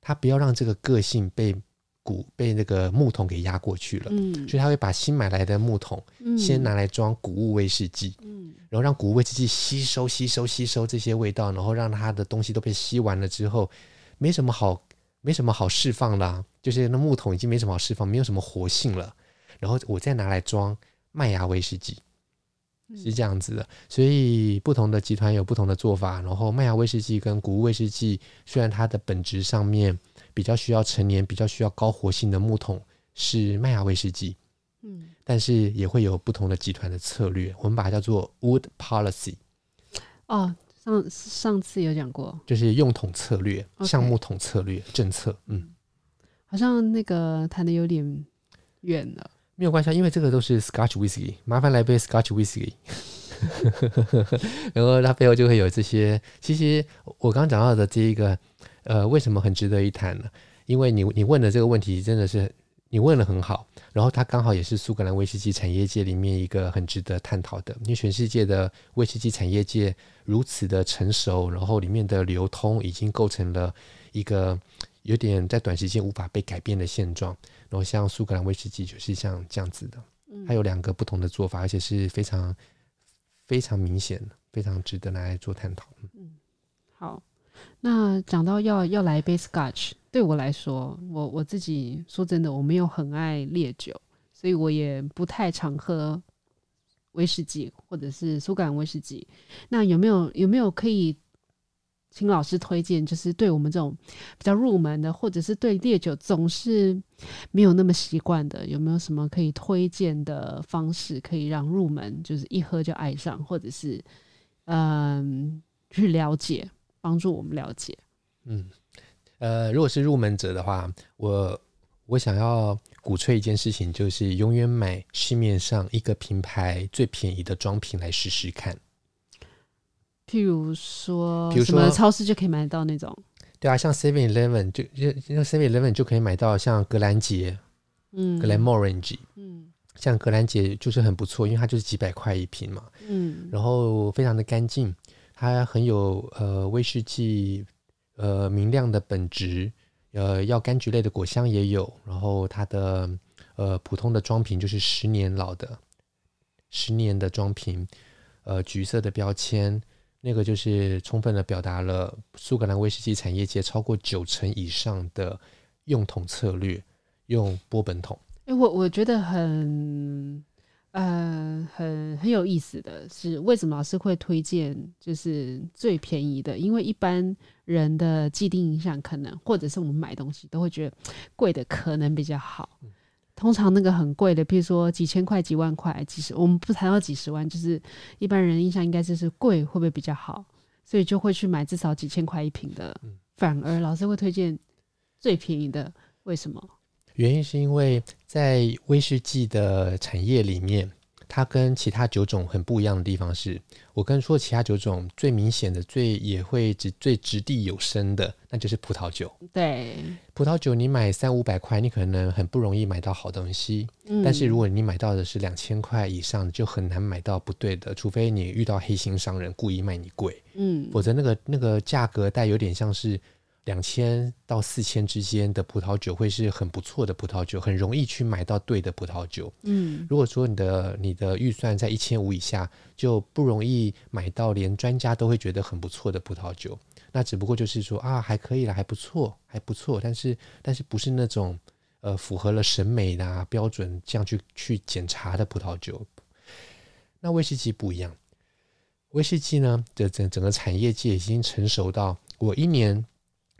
他不要让这个个性被谷被那个木桶给压过去了，嗯，所以他会把新买来的木桶先拿来装谷物威士忌，嗯，然后让谷物威士忌吸收吸收吸收这些味道，然后让它的东西都被吸完了之后，没什么好。没什么好释放的啊，就是那木桶已经没什么好释放，没有什么活性了。然后我再拿来装麦芽威士忌，是这样子的。所以不同的集团有不同的做法。然后麦芽威士忌跟谷物威士忌，虽然它的本质上面比较需要陈年、比较需要高活性的木桶是麦芽威士忌，嗯，但是也会有不同的集团的策略。我们把它叫做 Wood Policy。哦。上上次有讲过，就是用桶策略、橡木桶策略政策。嗯，好像那个谈的有点远了，没有关系，因为这个都是 Scotch Whisky，麻烦来杯 Scotch Whisky。然后它背后就会有这些。其实我刚刚讲到的这一个，呃，为什么很值得一谈呢？因为你你问的这个问题真的是。你问的很好，然后它刚好也是苏格兰威士忌产业界里面一个很值得探讨的。因为全世界的威士忌产业界如此的成熟，然后里面的流通已经构成了一个有点在短时间无法被改变的现状。然后像苏格兰威士忌就是像这样子的，它有两个不同的做法，而且是非常非常明显的，非常值得拿来做探讨。嗯，好。那讲到要要来一杯 Scotch，对我来说，我我自己说真的，我没有很爱烈酒，所以我也不太常喝威士忌或者是苏格兰威士忌。那有没有有没有可以？请老师推荐，就是对我们这种比较入门的，或者是对烈酒总是没有那么习惯的，有没有什么可以推荐的方式，可以让入门就是一喝就爱上，或者是嗯去了解，帮助我们了解。嗯，呃，如果是入门者的话，我我想要鼓吹一件事情，就是永远买市面上一个品牌最便宜的装瓶来试试看。譬如说，比如说超市就可以买到那种，对啊，像 Seven Eleven 就就像 Seven Eleven 就可以买到像格兰杰，嗯，格兰莫兰吉，嗯，像格兰杰就是很不错，因为它就是几百块一瓶嘛，嗯，然后非常的干净，它很有呃威士忌呃明亮的本质，呃要柑橘类的果香也有，然后它的呃普通的装瓶就是十年老的，十年的装瓶，呃橘色的标签。那个就是充分的表达了苏格兰威士忌产业界超过九成以上的用桶策略，用波本桶。哎，我我觉得很，呃，很很有意思的是，为什么老师会推荐就是最便宜的？因为一般人的既定印象可能，或者是我们买东西都会觉得贵的可能比较好。嗯通常那个很贵的，譬如说几千块、几万块、几十，我们不谈到几十万，就是一般人印象应该就是贵会不会比较好，所以就会去买至少几千块一瓶的。反而老师会推荐最便宜的，为什么？原因是因为在威士忌的产业里面。它跟其他九种很不一样的地方是，我跟说其他九种最明显的、最也会直最掷地有声的，那就是葡萄酒。对，葡萄酒你买三五百块，你可能很不容易买到好东西。嗯，但是如果你买到的是两千块以上，就很难买到不对的，除非你遇到黑心商人故意卖你贵。嗯，否则那个那个价格带有点像是。两千到四千之间的葡萄酒会是很不错的葡萄酒，很容易去买到对的葡萄酒。嗯，如果说你的你的预算在一千五以下，就不容易买到连专家都会觉得很不错的葡萄酒。那只不过就是说啊，还可以了，还不错，还不错，但是但是不是那种呃符合了审美的、啊、标准这样去去检查的葡萄酒。那威士忌不一样，威士忌呢的整整个产业界已经成熟到我一年。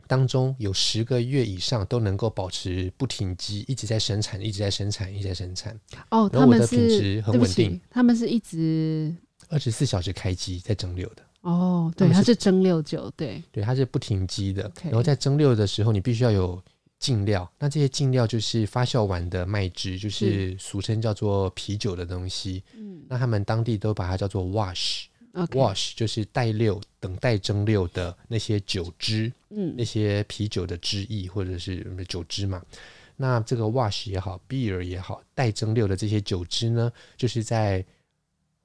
当中有十个月以上都能够保持不停机，一直在生产，一直在生产，一直在生产。哦，然后我的品质很稳定。他们是一直二十四小时开机在蒸馏的。哦，对，它是蒸馏酒，对，对，它是不停机的。然后在蒸馏的时候，你必须要有净料。那这些净料就是发酵完的麦汁，就是俗称叫做啤酒的东西。嗯，那他们当地都把它叫做 wash。Wash 就是待馏、等待蒸馏的那些酒汁，嗯，那些啤酒的汁液或者是酒汁嘛。那这个 Wash 也好，Beer 也好，待蒸馏的这些酒汁呢，就是在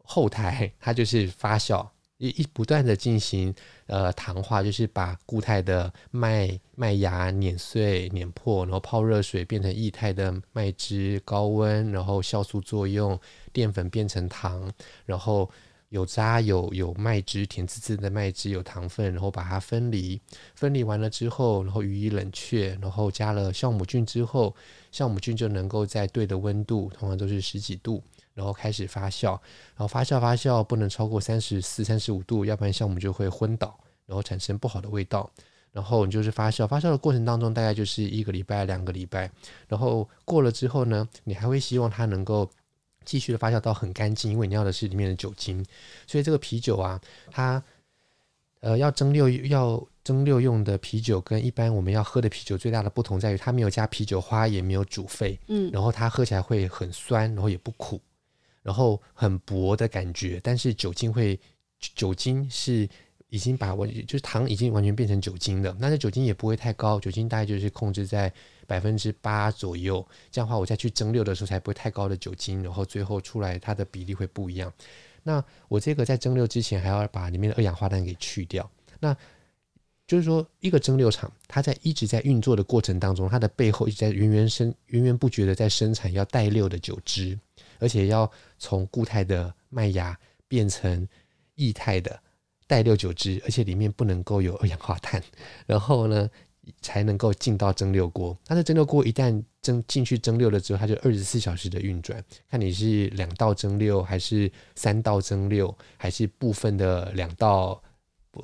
后台，它就是发酵，一一不断的进行呃糖化，就是把固态的麦麦芽碾碎、碾破，然后泡热水变成液态的麦汁，高温，然后酵素作用，淀粉变成糖，然后。有渣有有麦汁，甜滋滋的麦汁，有糖分，然后把它分离，分离完了之后，然后予以冷却，然后加了酵母菌之后，酵母菌就能够在对的温度，通常都是十几度，然后开始发酵，然后发酵发酵不能超过三十四、三十五度，要不然酵母就会昏倒，然后产生不好的味道。然后你就是发酵，发酵的过程当中大概就是一个礼拜、两个礼拜，然后过了之后呢，你还会希望它能够。继续的发酵到很干净，因为你要的是里面的酒精，所以这个啤酒啊，它呃要蒸馏要蒸馏用的啤酒，跟一般我们要喝的啤酒最大的不同在于，它没有加啤酒花，也没有煮沸，嗯，然后它喝起来会很酸，然后也不苦，然后很薄的感觉，但是酒精会酒精是。已经把完就是糖已经完全变成酒精了，那这酒精也不会太高，酒精大概就是控制在百分之八左右。这样的话，我再去蒸馏的时候才不会太高的酒精，然后最后出来它的比例会不一样。那我这个在蒸馏之前还要把里面的二氧化碳给去掉。那就是说，一个蒸馏厂它在一直在运作的过程当中，它的背后一直在源源生源源不绝的在生产要带馏的酒汁，而且要从固态的麦芽变成液态的。带六酒汁，而且里面不能够有二氧化碳，然后呢才能够进到蒸馏锅。但是蒸馏锅一旦蒸进去蒸馏了之后，它就二十四小时的运转，看你是两道蒸馏，还是三道蒸馏，还是部分的两道，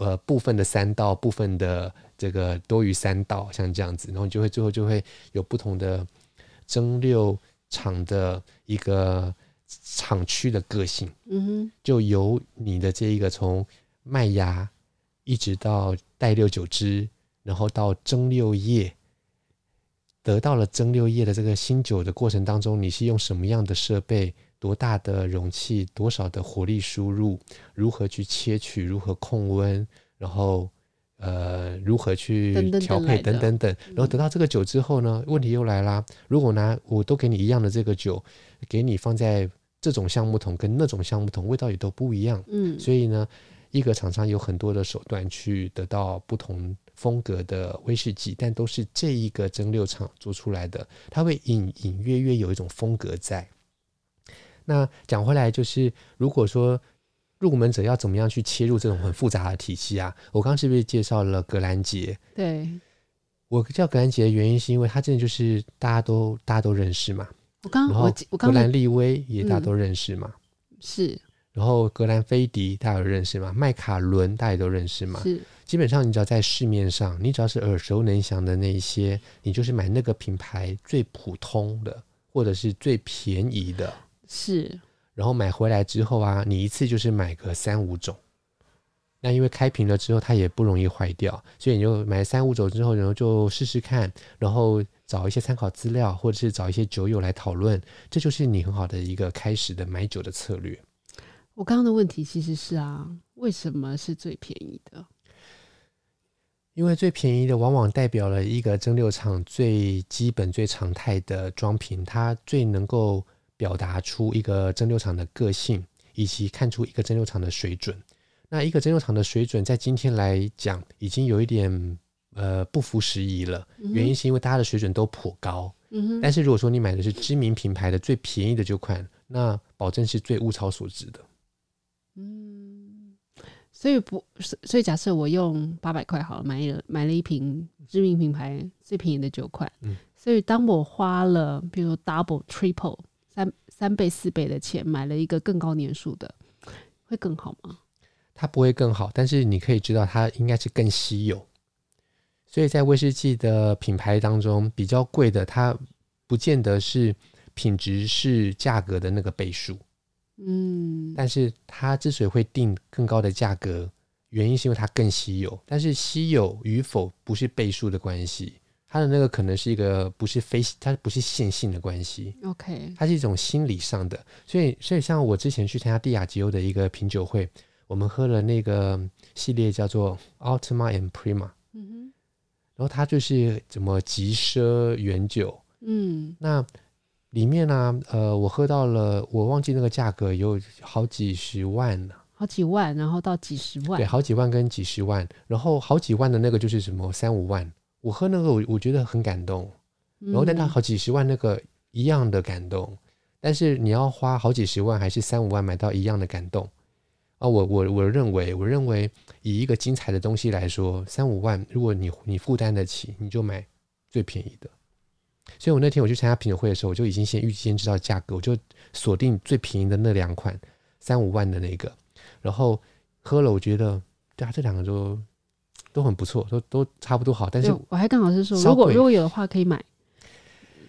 呃，部分的三道，部分的这个多余三道，像这样子，然后你就会最后就会有不同的蒸馏厂的一个。厂区的个性，嗯哼，就由你的这一个从麦芽一直到带六酒汁，然后到蒸馏液，得到了蒸馏液的这个新酒的过程当中，你是用什么样的设备、多大的容器、多少的火力输入，如何去切取、如何控温，然后呃如何去调配等等等，然后得到这个酒之后呢，问题又来啦，如果拿我都给你一样的这个酒。给你放在这种橡木桶跟那种橡木桶，味道也都不一样。嗯，所以呢，一个厂商有很多的手段去得到不同风格的威士忌，但都是这一个蒸馏厂做出来的，它会隐隐约约有一种风格在。那讲回来，就是如果说入门者要怎么样去切入这种很复杂的体系啊？我刚刚是不是介绍了格兰杰？对，我叫格兰杰的原因是因为它真的就是大家都大家都认识嘛。我刚我我刚格兰利威也大家都认识嘛，嗯、是。然后格兰菲迪大家有认识吗，麦卡伦大家都认识吗，是。基本上你只要在市面上，你只要是耳熟能详的那一些，你就是买那个品牌最普通的或者是最便宜的，是。然后买回来之后啊，你一次就是买个三五种。那因为开瓶了之后它也不容易坏掉，所以你就买三五种之后，然后就试试看，然后。找一些参考资料，或者是找一些酒友来讨论，这就是你很好的一个开始的买酒的策略。我刚刚的问题其实是啊，为什么是最便宜的？因为最便宜的往往代表了一个蒸馏厂最基本、最常态的装瓶，它最能够表达出一个蒸馏厂的个性，以及看出一个蒸馏厂的水准。那一个蒸馏厂的水准，在今天来讲，已经有一点。呃，不符时宜了。原因是因为大家的水准都颇高。嗯哼。但是如果说你买的是知名品牌的最便宜的酒款，那保证是最物超所值的。嗯。所以不，所以假设我用八百块好了，买了买了一瓶知名品牌最便宜的酒款。嗯。所以当我花了，比如说 double、triple 三三倍、四倍的钱买了一个更高年数的，会更好吗？它不会更好，但是你可以知道它应该是更稀有。所以在威士忌的品牌当中，比较贵的，它不见得是品质是价格的那个倍数，嗯，但是它之所以会定更高的价格，原因是因为它更稀有。但是稀有与否不是倍数的关系，它的那个可能是一个不是非它不是线性的关系。OK，它是一种心理上的。所以，所以像我之前去参加蒂亚吉欧的一个品酒会，我们喝了那个系列叫做 Ultima and Prima。然后它就是怎么极奢原酒，嗯，那里面呢、啊，呃，我喝到了，我忘记那个价格，有好几十万。呢，好几万，然后到几十万，对，好几万跟几十万，然后好几万的那个就是什么三五万，我喝那个我我觉得很感动，然后但它好几十万那个一样的感动，嗯、但是你要花好几十万还是三五万买到一样的感动。啊，我我我认为，我认为以一个精彩的东西来说，三五万，如果你你负担得起，你就买最便宜的。所以我那天我去参加品酒会的时候，我就已经先预先知道价格，我就锁定最便宜的那两款，三五万的那个，然后喝了，我觉得对啊，这两个都都很不错，都都差不多好。但是我还刚好是说，如果如果有的话可以买。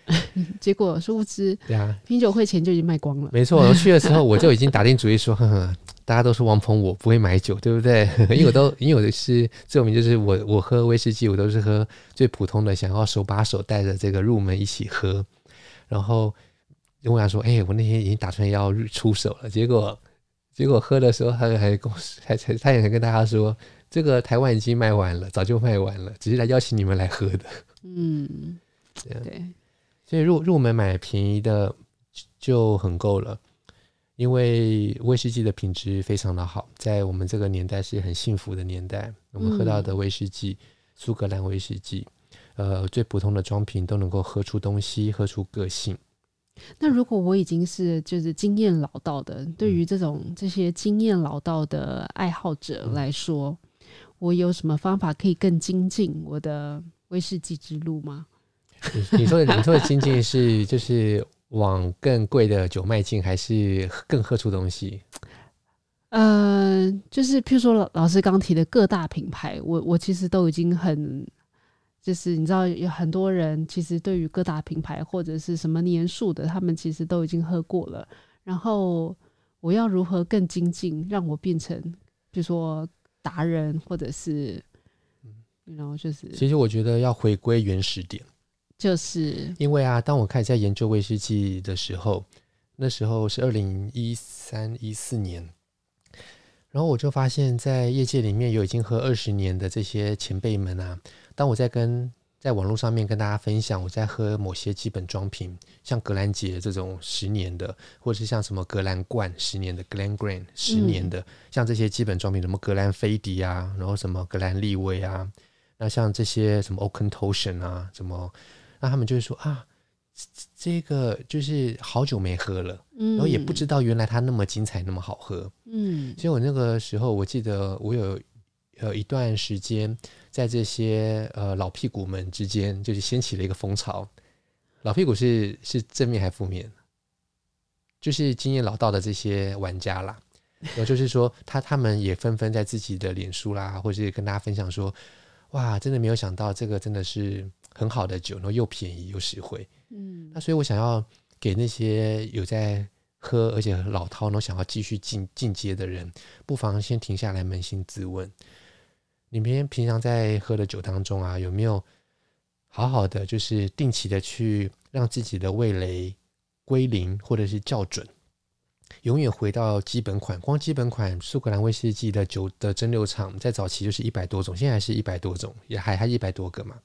结果殊不知，对啊，品酒会前就已经卖光了。没错，我去的时候我就已经打定主意说，呵呵，大家都是王鹏，我不会买酒，对不对？因为我都，因为我的是最有名，就是我我喝威士忌，我都是喝最普通的，想要手把手带着这个入门一起喝。然后跟我想说，哎、欸，我那天已经打算要出手了。结果结果喝的时候，他还跟我还还他也还跟大家说，这个台湾已经卖完了，早就卖完了，只是来邀请你们来喝的。嗯，对。所以入入门买便宜的就很够了，因为威士忌的品质非常的好，在我们这个年代是很幸福的年代。我们喝到的威士忌，苏格兰威士忌，呃，最普通的装瓶都能够喝出东西，喝出个性。那如果我已经是就是经验老道的，对于这种这些经验老道的爱好者来说，嗯、我有什么方法可以更精进我的威士忌之路吗？你说的你说的精进是就是往更贵的酒迈进，还是更喝出东西？呃，就是譬如说老老师刚提的各大品牌，我我其实都已经很。就是你知道有很多人其实对于各大品牌或者是什么年数的，他们其实都已经喝过了。然后我要如何更精进，让我变成比如说达人，或者是然后就是，其实我觉得要回归原始点，就是因为啊，当我开始在研究威士忌的时候，那时候是二零一三一四年，然后我就发现，在业界里面有已经喝二十年的这些前辈们啊。当我在跟在网络上面跟大家分享我在喝某些基本装瓶，像格兰杰这种十年的，或者是像什么格兰冠十年的 Glen Grant 十年的，像这些基本装瓶，什么格兰菲迪啊，然后什么格兰利威啊，那像这些什么 Auchentoshan 啊，什么，那他们就会说啊，这个就是好久没喝了，然后也不知道原来它那么精彩，那么好喝，嗯，所以我那个时候我记得我有呃一段时间。在这些呃老屁股们之间，就是掀起了一个风潮。老屁股是是正面还是负面？就是经验老道的这些玩家啦。然后就是说，他他们也纷纷在自己的脸书啦，或者是跟大家分享说：“哇，真的没有想到这个真的是很好的酒，然后又便宜又实惠。”嗯，那所以我想要给那些有在喝而且老饕，然后想要继续进进阶的人，不妨先停下来扪心自问。你们平常在喝的酒当中啊，有没有好好的就是定期的去让自己的味蕾归零，或者是校准，永远回到基本款？光基本款苏格兰威士忌的酒的蒸馏厂，在早期就是一百多种，现在还是一百多种，也还还一百多个嘛。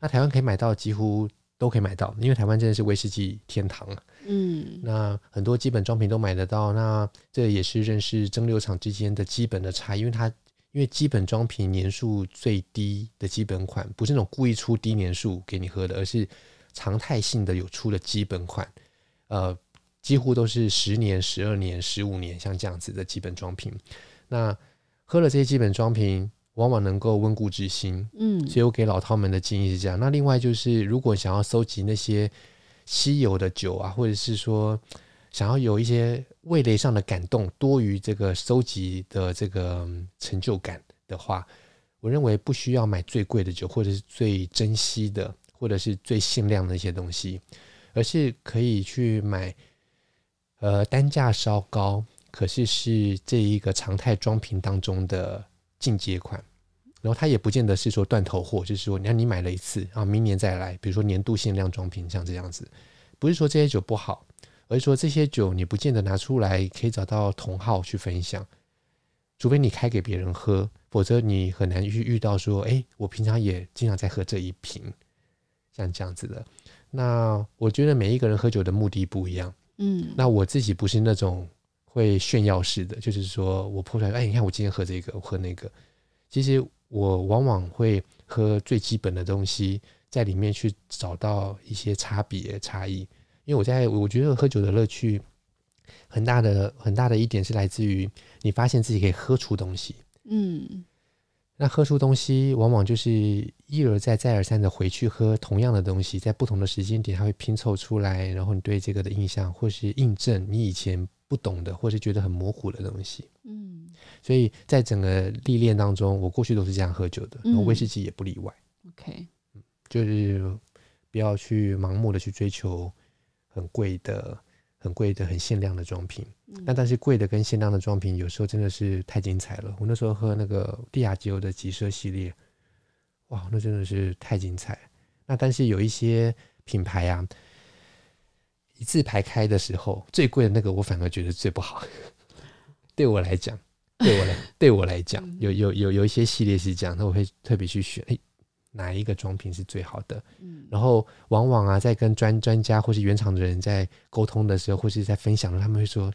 那台湾可以买到，几乎都可以买到，因为台湾真的是威士忌天堂啊。嗯，那很多基本装瓶都买得到，那这也是认识蒸馏厂之间的基本的差异，因为它。因为基本装瓶年数最低的基本款，不是那种故意出低年数给你喝的，而是常态性的有出的基本款，呃，几乎都是十年、十二年、十五年，像这样子的基本装瓶。那喝了这些基本装瓶，往往能够温故知新。嗯，所以我给老饕们的建议是这样。那另外就是，如果想要收集那些稀有的酒啊，或者是说。想要有一些味蕾上的感动，多于这个收集的这个成就感的话，我认为不需要买最贵的酒，或者是最珍惜的，或者是最限量的一些东西，而是可以去买，呃，单价稍高，可是是这一个常态装瓶当中的进阶款。然后它也不见得是说断头货，就是说，你看你买了一次啊，明年再来，比如说年度限量装瓶像这样子，不是说这些酒不好。而是说这些酒你不见得拿出来可以找到同好去分享，除非你开给别人喝，否则你很难去遇到说，哎，我平常也经常在喝这一瓶，像这样子的。那我觉得每一个人喝酒的目的不一样，嗯，那我自己不是那种会炫耀式的，就是说我泼出来，哎，你看我今天喝这个，我喝那个。其实我往往会喝最基本的东西，在里面去找到一些差别差异。因为我在我觉得喝酒的乐趣很大的很大的一点是来自于你发现自己可以喝出东西，嗯，那喝出东西往往就是一而再再而三的回去喝同样的东西，在不同的时间点它会拼凑出来，然后你对这个的印象或是印证你以前不懂的或是觉得很模糊的东西，嗯，所以在整个历练当中，我过去都是这样喝酒的，然后威士忌也不例外。OK，嗯，就是不要去盲目的去追求。很贵的、很贵的、很限量的装瓶，那、嗯、但是贵的跟限量的装瓶有时候真的是太精彩了。我那时候喝那个蒂亚吉欧的极奢系列，哇，那真的是太精彩。那但是有一些品牌啊，一字排开的时候，最贵的那个我反而觉得最不好。对我来讲，对我来对我来讲，有有有有一些系列是这样，那我会特别去选。哪一个装瓶是最好的？嗯，然后往往啊，在跟专专家或是原厂的人在沟通的时候，或是在分享的时候，他们会说：“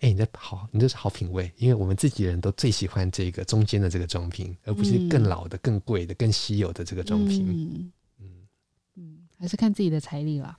哎，你这好，你这是好品味，因为我们自己人都最喜欢这个中间的这个装瓶，而不是更老的、更贵的、更稀有的这个装瓶。”嗯嗯嗯，还是看自己的财力啦。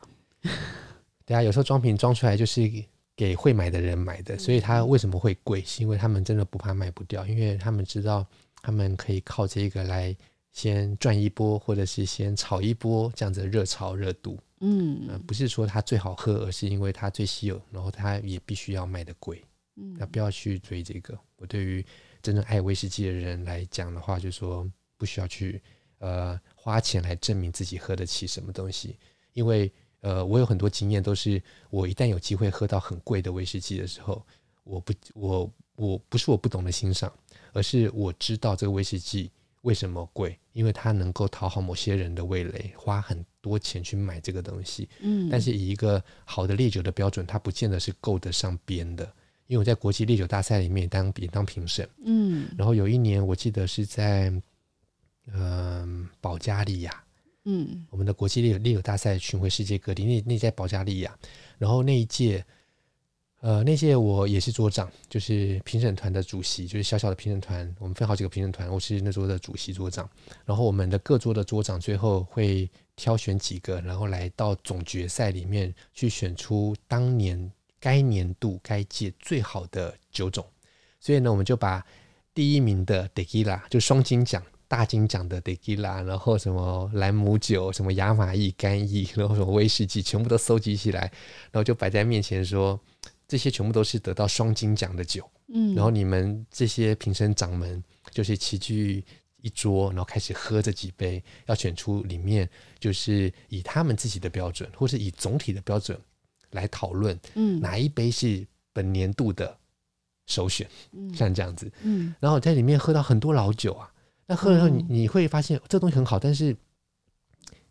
对啊，有时候装瓶装出来就是给会买的人买的，所以它为什么会贵？是因为他们真的不怕卖不掉，因为他们知道他们可以靠这个来先赚一波，或者是先炒一波这样子的热潮热度。嗯，呃，不是说它最好喝，而是因为它最稀有，然后它也必须要卖得贵。嗯，那不要去追这个。我对于真正爱威士忌的人来讲的话，就是说不需要去呃花钱来证明自己喝得起什么东西，因为。呃，我有很多经验，都是我一旦有机会喝到很贵的威士忌的时候，我不，我我不是我不懂得欣赏，而是我知道这个威士忌为什么贵，因为它能够讨好某些人的味蕾，花很多钱去买这个东西。嗯，但是以一个好的烈酒的标准，它不见得是够得上边的。因为我在国际烈酒大赛里面当也当评审，嗯，然后有一年我记得是在嗯、呃、保加利亚。嗯，我们的国际猎猎友大赛巡回世界各地，那那在保加利亚，然后那一届，呃，那届我也是桌长，就是评审团的主席，就是小小的评审团，我们分好几个评审团，我是那桌的主席桌长，然后我们的各桌的桌长最后会挑选几个，然后来到总决赛里面去选出当年该年度该届最好的酒种，所以呢，我们就把第一名的 d e g i l a 就双金奖。大金奖的 Tequila，然后什么兰姆酒，什么亚马逊干邑，然后什么威士忌，全部都搜集起来，然后就摆在面前说，这些全部都是得到双金奖的酒。嗯，然后你们这些评审长们就是齐聚一桌，然后开始喝这几杯，要选出里面就是以他们自己的标准，或是以总体的标准来讨论，嗯，哪一杯是本年度的首选，嗯，像这样子，嗯，然后在里面喝到很多老酒啊。那喝了以后，你你会发现这东西很好，但是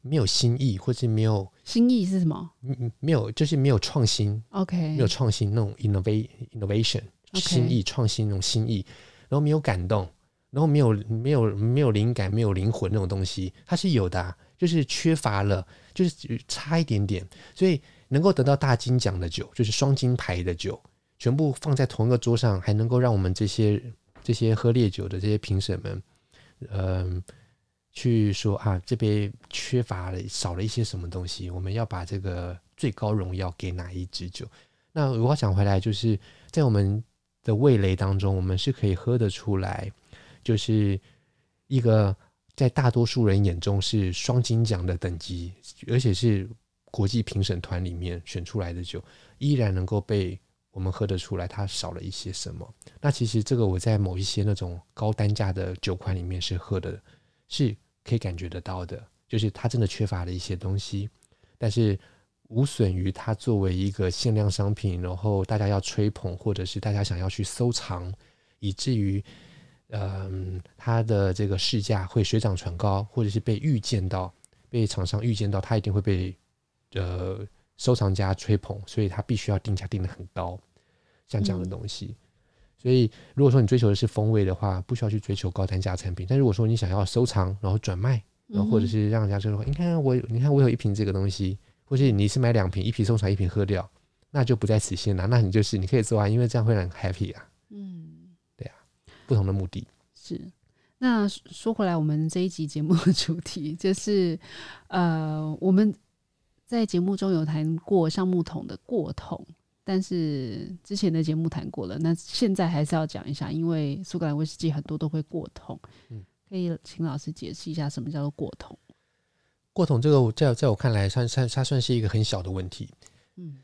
没有新意，或是没有新意是什么？嗯，没有，就是没有创新。OK，没有创新那种 innovate innovation Okay. 新意创新那种新意，然后没有感动，然后没有没有没有灵感，没有灵魂那种东西，它是有的啊，就是缺乏了，就是差一点点。所以能够得到大金奖的酒，就是双金牌的酒，全部放在同一个桌上，还能够让我们这些这些喝烈酒的这些评审们。嗯，去说啊，这边缺乏了少了一些什么东西，我们要把这个最高荣耀给哪一支酒？那如果讲回来，就是在我们的味蕾当中，我们是可以喝得出来，就是一个在大多数人眼中是双金奖的等级，而且是国际评审团里面选出来的酒，依然能够被。我们喝得出来，它少了一些什么？那其实这个我在某一些那种高单价的酒款里面是喝的，是可以感觉得到的，就是它真的缺乏了一些东西，但是无损于它作为一个限量商品，然后大家要吹捧，或者是大家想要去收藏，以至于嗯，它的这个市价会水涨船高，或者是被预见到，被厂商预见到，它一定会被呃收藏家吹捧，所以它必须要定价定得很高。像这样的东西，嗯、所以如果说你追求的是风味的话，不需要去追求高单价产品。但如果说你想要收藏，然后转卖，然后或者是让人家就说，你看我，你看我有一瓶这个东西，或是你是买两瓶，一瓶收藏，一瓶喝掉，那就不在此限了。那你就是你可以做啊，因为这样会很 happy 啊。嗯，对啊，不同的目的。是。那说回来，我们这一集节目的主题就是，呃，我们在节目中有谈过橡木桶的过桶。但是之前的节目谈过了，那现在还是要讲一下，因为苏格兰威士忌很多都会过桶，嗯，可以请老师解释一下什么叫做过桶？过桶这个在在我看来，算算它算是一个很小的问题，嗯，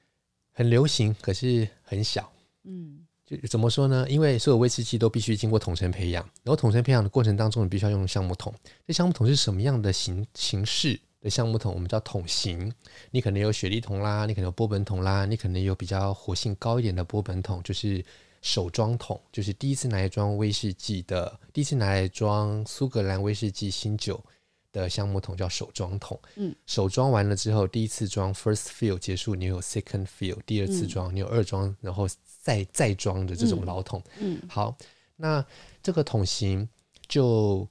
很流行，可是很小，嗯，就怎么说呢？因为所有威士忌都必须经过桶陈培养，然后桶陈培养的过程当中，你必须要用橡木桶。这橡木桶是什么样的形形式？的橡木桶，我们叫桶型。你可能有雪莉桶啦，你可能有波本桶啦，你可能有比较活性高一点的波本桶，就是手装桶，就是第一次拿来装威士忌的，第一次拿来装苏格兰威士忌新酒的橡木桶叫手装桶。嗯，手装完了之后，第一次装 first fill 结束，你有 second fill，第二次装你有二装，然后再再装的这种老桶。嗯，好，那这个桶型就。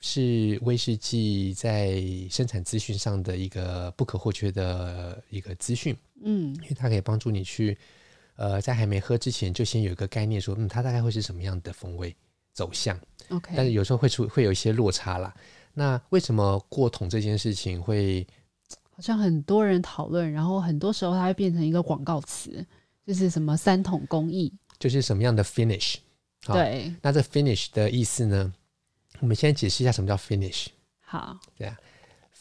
是威士忌在生产资讯上的一个不可或缺的一个资讯，嗯，因为它可以帮助你去，呃，在还没喝之前就先有一个概念，说，嗯，它大概会是什么样的风味走向，OK，但是有时候会出会有一些落差啦。那为什么过桶这件事情会好像很多人讨论，然后很多时候它会变成一个广告词，就是什么三桶工艺，就是什么样的 finish。对，那这 finish 的意思呢？我们先解释一下什么叫 finish。好，对啊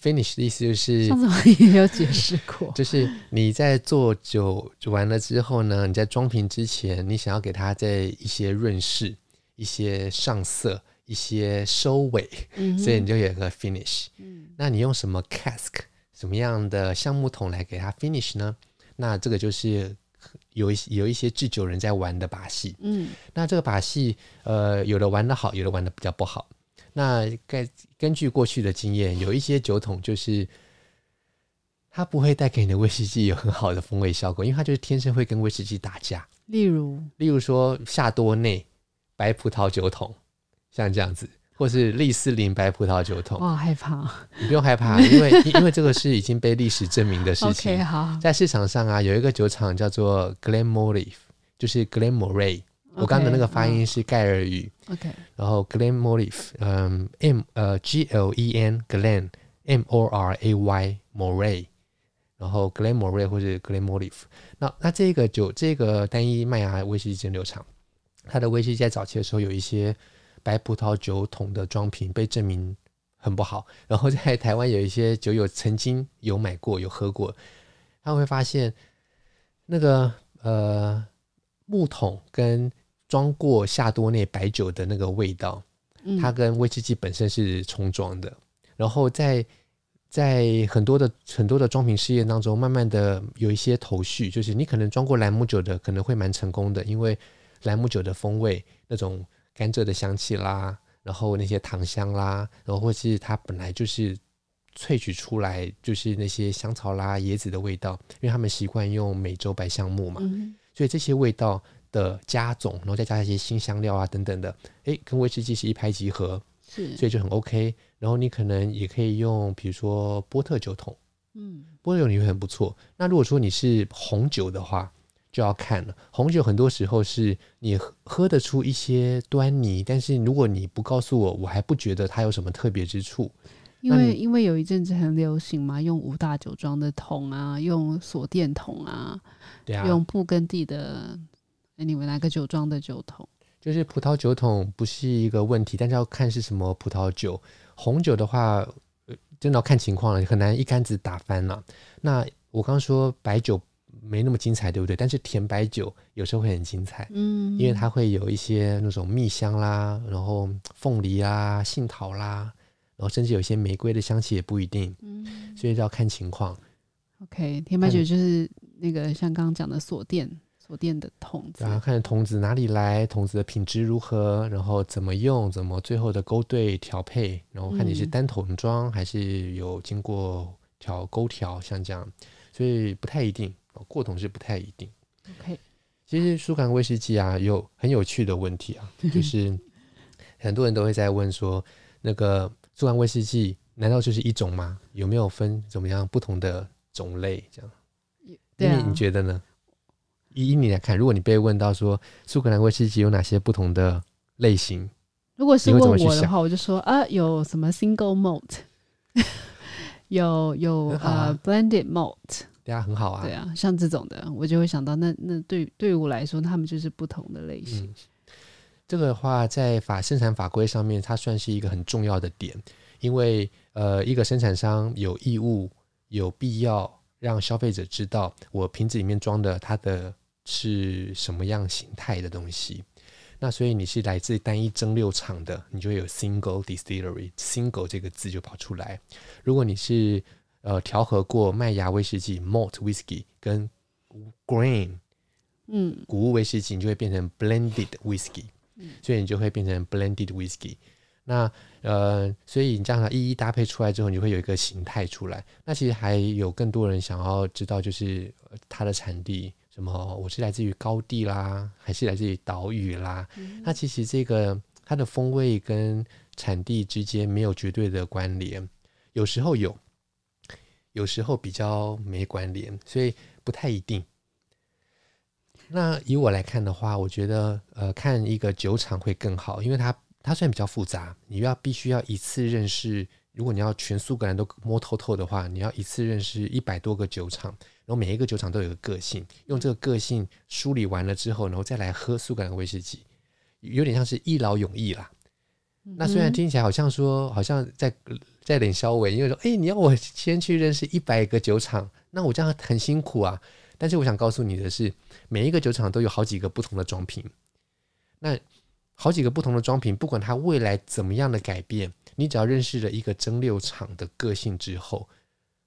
，finish 的意思就是上次我也有解释过，就是你在做酒完了之后呢，你在装瓶之前，你想要给它在一些润饰、一些上色、一些收尾，嗯、所以你就有一个 finish。嗯，那你用什么 cask，什么样的橡木桶来给它 finish 呢？那这个就是有一有一些制酒人在玩的把戏。嗯，那这个把戏，呃，有的玩的好，有的玩的比较不好。那根根据过去的经验，有一些酒桶就是它不会带给你的威士忌有很好的风味效果，因为它就是天生会跟威士忌打架。例如，例如说夏多内白葡萄酒桶，像这样子，或是利斯林白葡萄酒桶。哇，害怕！你不用害怕，因为因为这个是已经被历史证明的事情。OK，好，在市场上啊，有一个酒厂叫做 Glenmorangie，就是 Glenmorangie。我刚刚的那个发音是盖尔语，OK，然后 Glenmorangie，嗯，M 呃 G L E N Glen M O R A Y Moray，然后 Glenmorangie 或者 Glenmorangie，那那这个酒这个单一麦芽威士忌蒸馏厂，它的威士忌在早期的时候有一些白葡萄酒桶的装瓶被证明很不好，然后在台湾有一些酒友曾经有买过有喝过，他会发现那个呃木桶跟装过夏多内白酒的那个味道，它跟威士忌本身是重装的。嗯、然后在在很多的很多的装瓶试验当中，慢慢的有一些头绪，就是你可能装过兰姆酒的可能会蛮成功的，因为兰姆酒的风味那种甘蔗的香气啦，然后那些糖香啦，然后或是它本来就是萃取出来就是那些香草啦、椰子的味道，因为他们习惯用美洲白橡木嘛，嗯、所以这些味道。的加总，然后再加一些新香料啊等等的，诶，跟威士忌是一拍即合，是，所以就很 OK。然后你可能也可以用，比如说波特酒桶，嗯，波特酒你会很不错。那如果说你是红酒的话，就要看了。红酒很多时候是你喝得出一些端倪，但是如果你不告诉我，我还不觉得它有什么特别之处。因为因为有一阵子很流行嘛，用五大酒庄的桶啊，用锁电桶啊，对啊，用布根地的。那你们哪个酒庄的酒桶？就是葡萄酒桶不是一个问题，但是要看是什么葡萄酒。红酒的话，真的要看情况了，很难一竿子打翻了。那我刚刚说白酒没那么精彩，对不对？但是甜白酒有时候会很精彩，嗯，因为它会有一些那种蜜香啦，然后凤梨啦、杏桃啦，然后甚至有些玫瑰的香气也不一定，嗯，所以要看情况。OK，甜白酒就是那个像刚刚讲的锁店。锁店的桶子，然后看桶子哪里来，桶子的品质如何，然后怎么用，怎么最后的勾兑调配，然后看你是单桶装还是有经过调勾调，像这样，所以不太一定，过桶是不太一定。OK，其实苏格兰威士忌啊，有很有趣的问题啊，就是很多人都会在问说，那个苏格兰威士忌难道就是一种吗？有没有分怎么样不同的种类？这样，对你觉得呢？以你来看，如果你被问到说苏格兰威士忌有哪些不同的类型，如果是问我的话，我就说啊，有什么 single malt，有 有、啊、呃 blended malt，对啊，很好啊，对啊，像这种的，我就会想到那那对对于我来说，他们就是不同的类型。嗯、这个的话，在法生产法规上面，它算是一个很重要的点，因为呃，一个生产商有义务、有必要让消费者知道，我瓶子里面装的它的。是什么样形态的东西？那所以你是来自单一蒸馏厂的，你就会有 single distillery，single 这个字就跑出来。如果你是呃调和过麦芽威士忌 malt whisky 跟 grain，嗯，谷物威士忌，你就会变成 blended whisky，嗯，所以你就会变成 blended whisky。那呃，所以你这样一一搭配出来之后，你会有一个形态出来。那其实还有更多人想要知道，就是它的产地。什么？我是来自于高地啦，还是来自于岛屿啦？嗯、那其实这个它的风味跟产地之间没有绝对的关联，有时候有，有时候比较没关联，所以不太一定。那以我来看的话，我觉得呃，看一个酒厂会更好，因为它它虽然比较复杂，你要必须要一次认识如果你要全苏格兰都摸透透的话，你要一次认识一百多个酒厂，然后每一个酒厂都有个个性，用这个个性梳理完了之后，然后再来喝苏格兰威士忌，有点像是一劳永逸啦。嗯、那虽然听起来好像说，好像在在脸稍微，因为说，哎，你要我先去认识一百个酒厂，那我这样很辛苦啊。但是我想告诉你的是，每一个酒厂都有好几个不同的装瓶，那好几个不同的装瓶，不管它未来怎么样的改变。你只要认识了一个蒸馏厂的个性之后，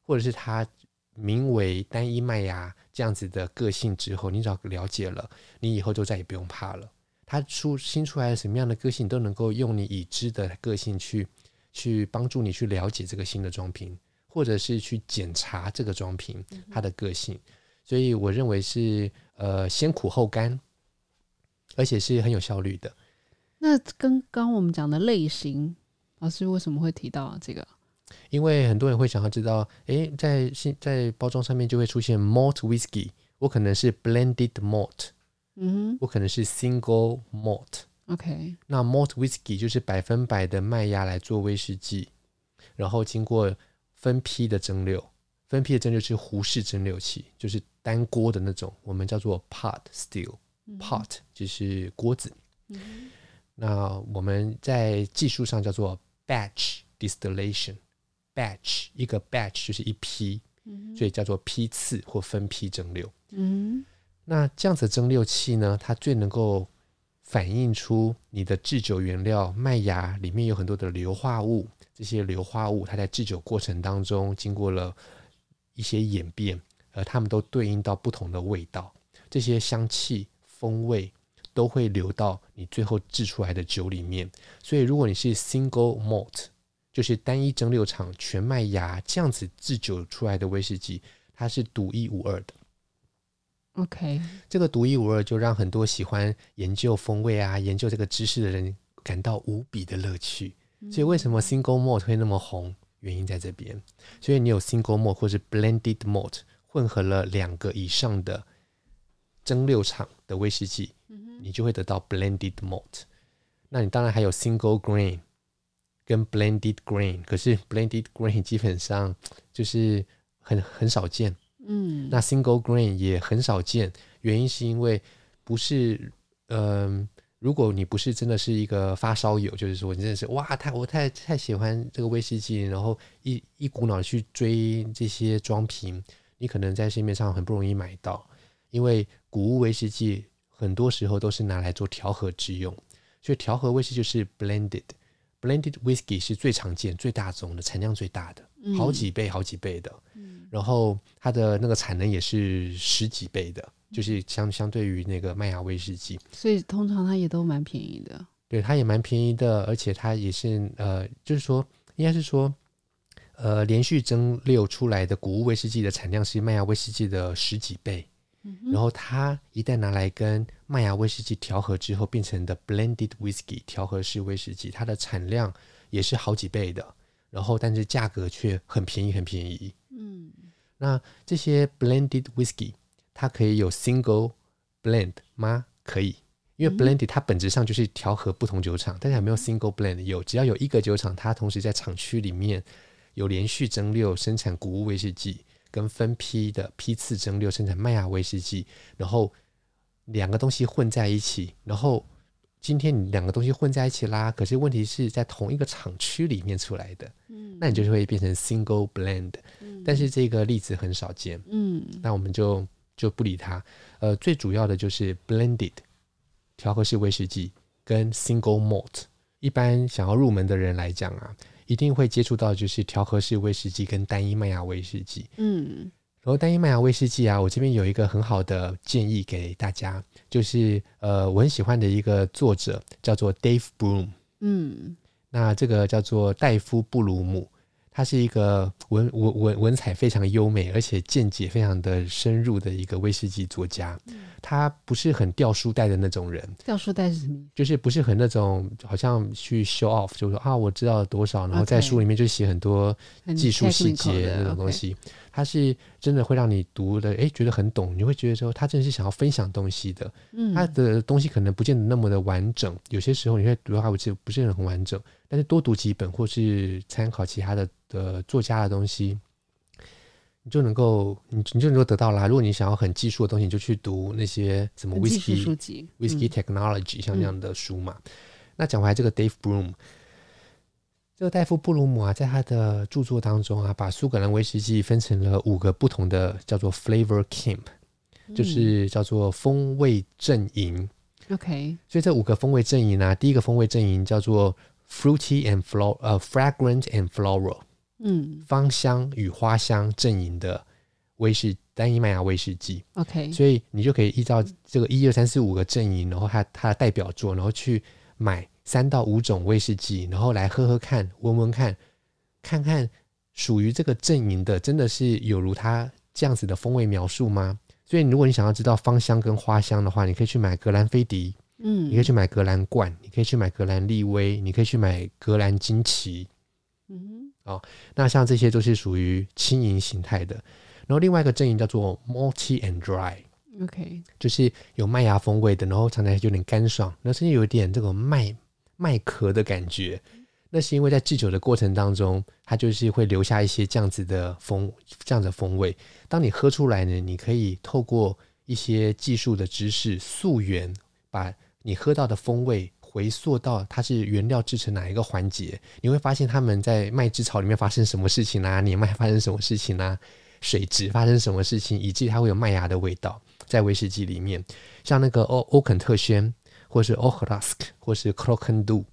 或者是它名为单一麦芽这样子的个性之后，你只要了解了，你以后就再也不用怕了。它出新出来的什么样的个性，都能够用你已知的个性去去帮助你去了解这个新的装瓶，或者是去检查这个装瓶它的个性。所以我认为是呃先苦后甘，而且是很有效率的。那跟刚刚我们讲的类型。老师为什么会提到这个？因为很多人会想要知道，诶，在新在包装上面就会出现 malt whisky，我可能是 blended malt，嗯哼，我可能是 single malt。OK，那 malt whisky 就是百分百的麦芽来做威士忌，然后经过分批的蒸馏，分批的蒸馏是壶式蒸馏器，就是单锅的那种，我们叫做 pot still，pot、嗯、就是锅子。嗯、那我们在技术上叫做 Batch distillation，batch 一个 batch 就是一批，嗯、所以叫做批次或分批蒸馏。嗯，那这样子蒸馏器呢，它最能够反映出你的制酒原料麦芽里面有很多的硫化物，这些硫化物它在制酒过程当中经过了一些演变，而它们都对应到不同的味道，这些香气风味。都会流到你最后制出来的酒里面，所以如果你是 single malt，就是单一蒸馏厂全麦芽这样子制酒出来的威士忌，它是独一无二的。OK，这个独一无二就让很多喜欢研究风味啊、研究这个知识的人感到无比的乐趣。所以为什么 single malt 会那么红？原因在这边。所以你有 single malt 或是 blended malt 混合了两个以上的蒸馏厂的威士忌。你就会得到 blended malt，那你当然还有 single grain 跟 blended grain，可是 blended grain 基本上就是很很少见，嗯，那 single grain 也很少见，原因是因为不是，嗯、呃，如果你不是真的是一个发烧友，就是说你真的是哇，太我太太喜欢这个威士忌，然后一一股脑去追这些装瓶，你可能在市面上很不容易买到，因为谷物威士忌。很多时候都是拿来做调和之用，所以调和威士忌就是 blended，blended whisky 是最常见、最大宗的、产量最大的，好几倍、好几倍的。然后它的那个产能也是十几倍的，就是相相对于那个麦芽威士忌。所以通常它也都蛮便宜的。对，它也蛮便宜的，而且它也是呃，就是说应该是说，呃，连续蒸馏出来的谷物威士忌的产量是麦芽威士忌的十几倍。然后它一旦拿来跟麦芽威士忌调和之后，变成的 blended whisky 调和式威士忌，它的产量也是好几倍的。然后，但是价格却很便宜，很便宜。嗯，那这些 blended whisky 它可以有 single blend 吗？可以，因为 blended 它本质上就是调和不同酒厂，但是还没有 single blend。有，只要有一个酒厂，它同时在厂区里面有连续蒸馏生产谷物威士忌。跟分批的批次蒸馏生产麦芽威士忌，然后两个东西混在一起，然后今天你两个东西混在一起啦，可是问题是在同一个厂区里面出来的，嗯，那你就会变成 single blend，嗯，但是这个例子很少见，嗯，那我们就就不理它，呃，最主要的就是 blended 调和式威士忌跟 single malt，一般想要入门的人来讲啊。一定会接触到就是调和式威士忌跟单一麦芽威士忌。嗯，然后单一麦芽威士忌啊，我这边有一个很好的建议给大家，就是呃，我很喜欢的一个作者叫做 Dave Bloom。嗯，那这个叫做戴夫布鲁姆。他是一个文文文文采非常优美，而且见解非常的深入的一个威士忌作家。他不是很掉书袋的那种人。掉书袋是什么？就是不是很那种，好像去 show off，就是说啊，我知道了多少，然后在书里面就写很多技术细节那种东西。他是真的会让你读的，哎，觉得很懂。你会觉得说，他真的是想要分享东西的。嗯，他的东西可能不见得那么的完整，有些时候你会读到他不是不是很完整。但是多读几本，或是参考其他的的作家的东西，你就能够你你就能够得到啦。如果你想要很技术的东西，你就去读那些什么 whisky whisky technology 像这样的书嘛。嗯、那讲回来，这个 Dave Bloom。这个戴夫·布鲁姆啊，在他的著作当中啊，把苏格兰威士忌分成了五个不同的叫做 flavor camp，就是叫做风味阵营。OK，所以这五个风味阵营呢，第一个风味阵营叫做 fruity and floral，呃，fragrant and floral，嗯，芳香与花香阵营的威士单一麦芽威士忌。OK，所以你就可以依照这个一二三四五个阵营，然后它它的代表作，然后去买。三到五种威士忌，然后来喝喝看，闻闻看，看看属于这个阵营的，真的是有如它这样子的风味描述吗？所以，如果你想要知道芳香跟花香的话，你可以去买格兰菲迪，嗯，你可以去买格兰冠，你可以去买格兰利威，你可以去买格兰金奇，嗯，哦，那像这些都是属于轻盈形态的。然后另外一个阵营叫做 Malty and Dry，OK，就是有麦芽风味的，然后尝起来有点干爽，然后甚至有一点这个麦。麦壳的感觉，那是因为在制酒的过程当中，它就是会留下一些这样子的风，这样的风味。当你喝出来呢，你可以透过一些技术的知识溯源，把你喝到的风味回溯到它是原料制成哪一个环节，你会发现他们在麦汁槽里面发生什么事情啊，年麦发生什么事情啊，水质发生什么事情，以及它会有麦芽的味道在威士忌里面，像那个欧欧肯特轩。或是 Ochlask 或是 Clockendou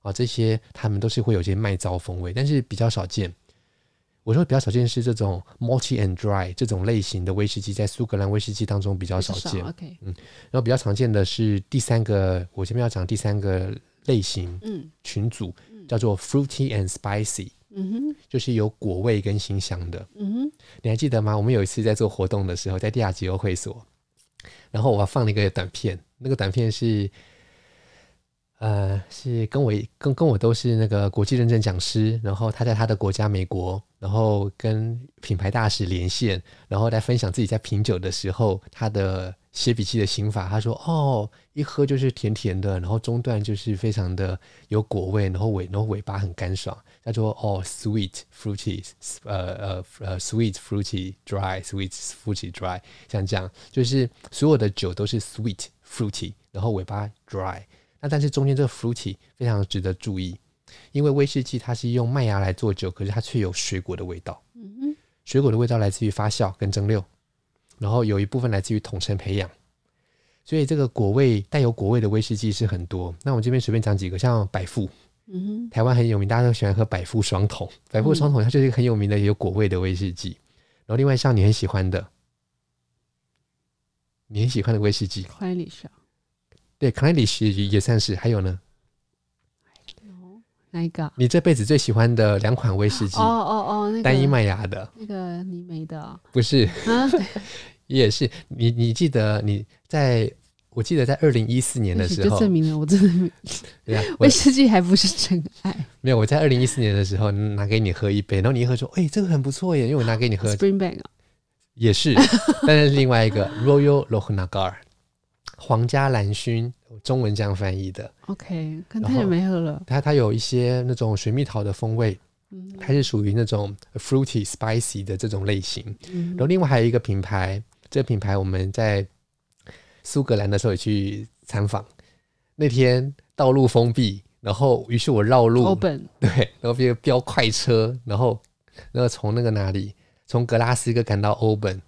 啊，这些他们都是会有些麦糟风味，但是比较少见。我说比较少见是这种 Malty and Dry 这种类型的威士忌，在苏格兰威士忌当中比较少见。嗯，然后比较常见的是第三个，我前面要讲第三个类型，嗯，群组叫做 Fruity and Spicy，嗯哼，就是有果味跟辛香的，嗯哼，你还记得吗？我们有一次在做活动的时候，在地亚吉欧会所，然后我还放了一个短片。那个短片是，呃，是跟我跟跟我都是那个国际认证讲师，然后他在他的国家美国，然后跟品牌大使连线，然后来分享自己在品酒的时候他的写笔记的心法。他说：“哦，一喝就是甜甜的，然后中段就是非常的有果味，然后尾然后尾巴很干爽。”他说：“哦，sweet fruity，呃呃呃，sweet fruity dry，sweet fruity dry，像这样，就是所有的酒都是 sweet。” fruity，然后尾巴 dry，那但是中间这个 fruity 非常值得注意，因为威士忌它是用麦芽来做酒，可是它却有水果的味道。嗯哼，水果的味道来自于发酵跟蒸馏，然后有一部分来自于桶陈培养，所以这个果味带有果味的威士忌是很多。那我这边随便讲几个，像百富，嗯哼，台湾很有名，大家都喜欢喝百富双桶，百富双桶它就是一个很有名的有果味的威士忌。然后另外像你很喜欢的。你很喜欢的威士忌对，Clynelish 也算是。还有呢？哪一个？你这辈子最喜欢的两款威士忌？哦哦哦，那个单一麦芽的，那个泥煤的、哦，不是？啊、也是。你你记得你在？我记得在二零一四年的时候，就证明了我真的威士忌还不是真爱。没有，我在二零一四年的时候拿给你喝一杯，然后你一喝说：“哎、欸，这个很不错耶！”因为我拿给你喝 Springbank 也是，但是另外一个 Royal Lochnagar 皇家蓝薰，中文这样翻译的。OK，看太久没喝了。它它有一些那种水蜜桃的风味，它是属于那种 fruity spicy 的这种类型。嗯、然后另外还有一个品牌，这个品牌我们在苏格兰的时候也去参访，那天道路封闭，然后于是我绕路，Open 对，然后飙飙快车，然后然后从那个哪里？从格拉斯哥赶到欧本，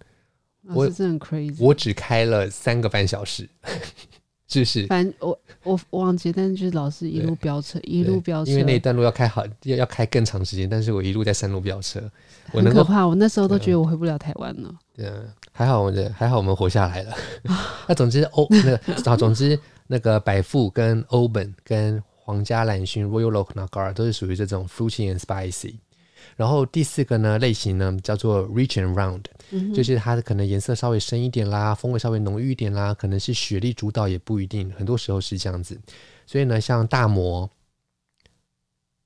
我真的很 crazy。我只开了三个半小时，就是反正我我我忘记，但是就是老是一路飙车，一路飙车，因为那一段路要开好要要开更长时间，但是我一路在山路飙车，我很可怕。我那时候都觉得我回不了台湾了。对啊，还好我的还好我们活下来了。那总之欧那个啊，总之那个百富跟欧本跟皇家蓝勋 Royal Lochnagar 都是属于这种 fruity and spicy。然后第四个呢类型呢叫做 Rich and Round，嗯、就是它的可能颜色稍微深一点啦，风味稍微浓郁一点啦，可能是雪莉主导也不一定，很多时候是这样子。所以呢，像大摩、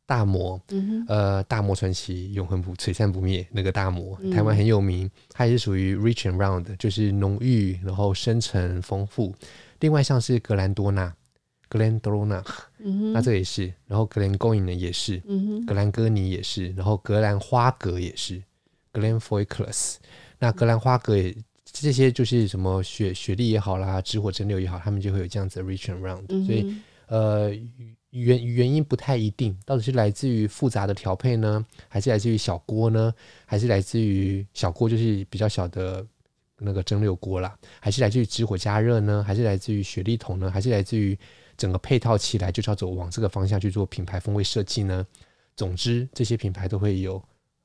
大摩，呃，大摩传奇永恒不璀璨不灭那个大摩，嗯台湾很有名，它也是属于 rich and round，就是浓郁然后深沉丰富。另外像是格兰多纳，Glendronach，嗯，那这也是，然后格兰高影呢也是，格兰哥尼也是，然后格兰花格也是，Glenfoyclus，那格兰花格也这些就是什么雪雪莉也好啦，直火蒸馏也好，他们就会有这样子的 rich and round，、嗯所以。呃，原原因不太一定，到底是来自于复杂的调配呢，还是来自于小锅呢，还是来自于小锅就是比较小的那个蒸馏锅啦，还是来自于直火加热呢，还是来自于雪莉桶呢，还是来自于整个配套起来就叫做往这个方向去做品牌风味设计呢？总之，这些品牌都会有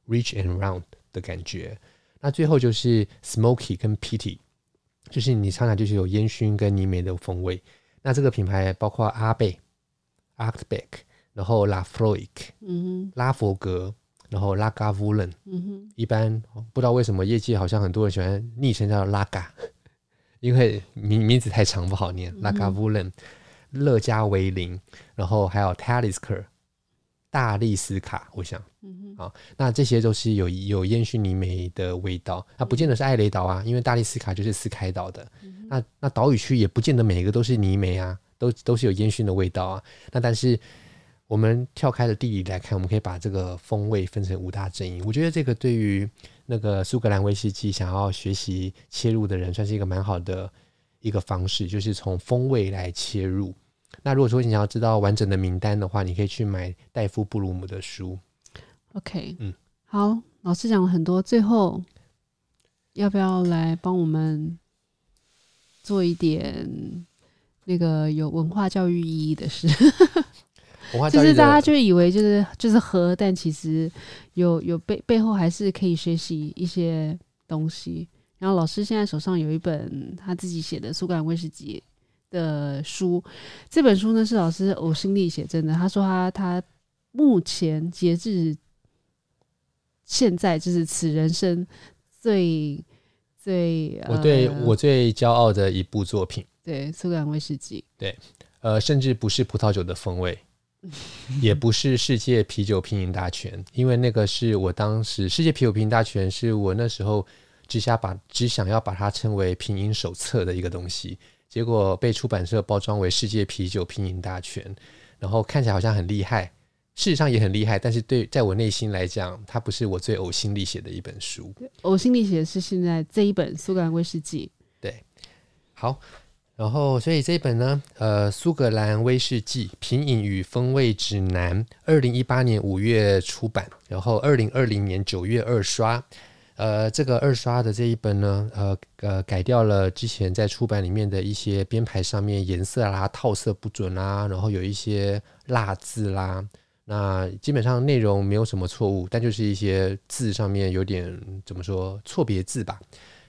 rich and round 的感觉。那最后就是 smoky 跟 petty，就是你常常就是有烟熏跟泥煤的风味。那这个品牌包括阿贝、a r t b e c k 然后拉弗洛伊克、嗯哼，拉佛格，然后拉嘎乌伦。嗯哼，一般不知道为什么业界好像很多人喜欢昵称叫拉嘎，因为名名字太长不好念。拉嘎乌伦、乐嘉维林，然后还有 Talisker、大力斯卡，我想，嗯哼，好，那这些都是有有烟熏泥煤的味道。那不见得是艾雷岛啊，因为大力斯卡就是斯开岛的。那那岛屿区也不见得每一个都是泥煤啊，都都是有烟熏的味道啊。那但是我们跳开了地理来看，我们可以把这个风味分成五大阵营。我觉得这个对于那个苏格兰威士忌想要学习切入的人，算是一个蛮好的一个方式，就是从风味来切入。那如果说你想要知道完整的名单的话，你可以去买戴夫布鲁姆的书。OK，嗯，好，老师讲了很多，最后要不要来帮我们做一点那个有文化教育意义的事？文化教育就是大家就以为就是就是喝，但其实有有背背后还是可以学习一些东西。然后老师现在手上有一本他自己写的苏格兰威士忌的书，这本书呢是老师呕心沥血真的。他说他他目前截至现在就是此人生最最我对呃我最骄傲的一部作品。对苏格兰威士忌，对呃，甚至不是葡萄酒的风味，也不是世界啤酒品饮大全，因为那个是我当时世界啤酒品饮大全是我那时候只想把只想要把它称为品饮手册的一个东西，结果被出版社包装为世界啤酒品饮大全，然后看起来好像很厉害，事实上也很厉害，但是对在我内心来讲，它不是我最呕心沥血的一本书。呕心沥血是现在这一本苏格兰威士忌。对好。然后，所以这一本呢，呃，苏格兰威士忌品饮与风味指南，二零一八年五月出版，然后二零二零年九月二刷。呃，这个二刷的这一本呢，呃呃，改掉了之前在出版里面的一些编排上面颜色啦、套色不准啦，然后有一些落字啦。那基本上内容没有什么错误，但就是一些字上面有点怎么说错别字吧，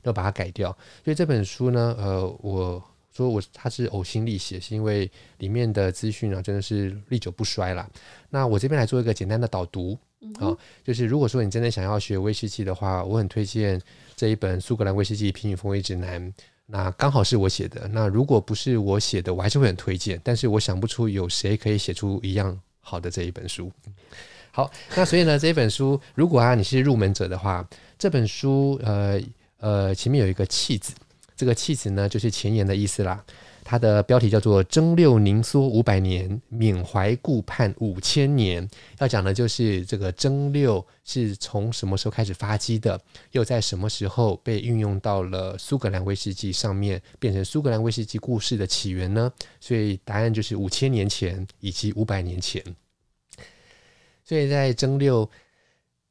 要把它改掉。所以这本书呢，呃，我。说我它是呕心沥血，是因为里面的资讯啊，真的是历久不衰啦。那我这边来做一个简单的导读、嗯哼哦，就是如果说你真的想要学威士忌的话，我很推荐这一本《苏格兰威士忌品饮风味指南》。那刚好是我写的，那如果不是我写的，我还是会很推荐。但是我想不出有谁可以写出一样好的这一本书。好，那所以呢，这本书如果啊你是入门者的话，这本书呃呃前面有一个气字。这个气”字呢，就是前言的意思啦。它的标题叫做“蒸馏凝缩五百年，缅怀顾盼五千年”。要讲的就是这个蒸馏是从什么时候开始发迹的，又在什么时候被运用到了苏格兰威士忌上面，变成苏格兰威士忌故事的起源呢？所以答案就是五千年前以及五百年前。所以在蒸馏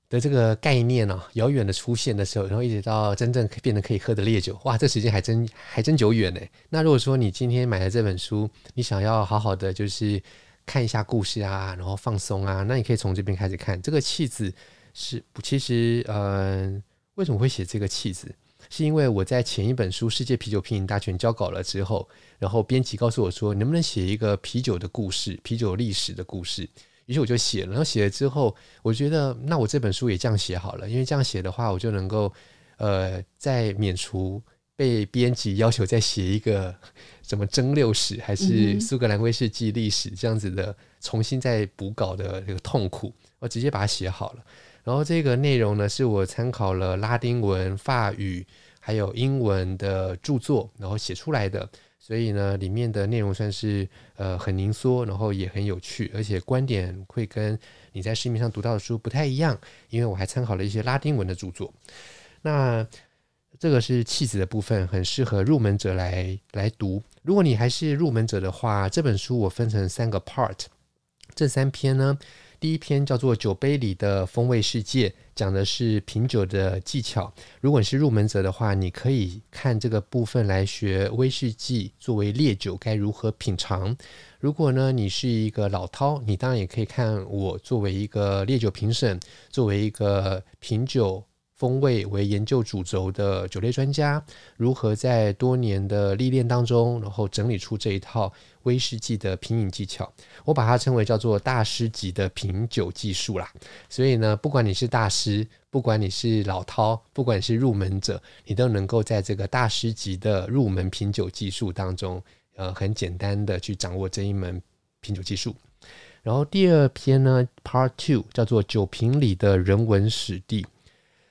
的这个概念呢、遥远的出现的时候，然后一直到真正变得可以喝的烈酒，哇，这时间还真还真久远呢。那如果说你今天买了这本书，你想要好好的就是看一下故事啊，然后放松啊，那你可以从这边开始看。这个契子是其实呃，为什么会写这个契子？是因为我在前一本书《世界啤酒品饮大全》交稿了之后，然后编辑告诉我说，能不能写一个啤酒的故事，啤酒历史的故事。于是我就写了，然后写了之后，我觉得那我这本书也这样写好了，因为这样写的话，我就能够，呃，在免除被编辑要求再写一个什么蒸六史，还是苏格兰威士忌历史这样子的重新再补稿的这个痛苦，我直接把它写好了。然后这个内容呢，是我参考了拉丁文、法语还有英文的著作，然后写出来的。所以呢，里面的内容算是呃很凝缩，然后也很有趣，而且观点会跟你在市面上读到的书不太一样，因为我还参考了一些拉丁文的著作。那这个是气质的部分，很适合入门者来来读。如果你还是入门者的话，这本书我分成三个 part，这三篇呢。第一篇叫做《酒杯里的风味世界》，讲的是品酒的技巧。如果你是入门者的话，你可以看这个部分来学威士忌作为烈酒该如何品尝。如果呢，你是一个老饕，你当然也可以看我作为一个烈酒评审，作为一个品酒。风味为研究主轴的酒类专家，如何在多年的历练当中，然后整理出这一套威士忌的品饮技巧？我把它称为叫做大师级的品酒技术啦。所以呢，不管你是大师，不管你是老饕，不管是入门者，你都能够在这个大师级的入门品酒技术当中，呃，很简单的去掌握这一门品酒技术。然后第二篇呢，Part Two 叫做酒瓶里的人文史地。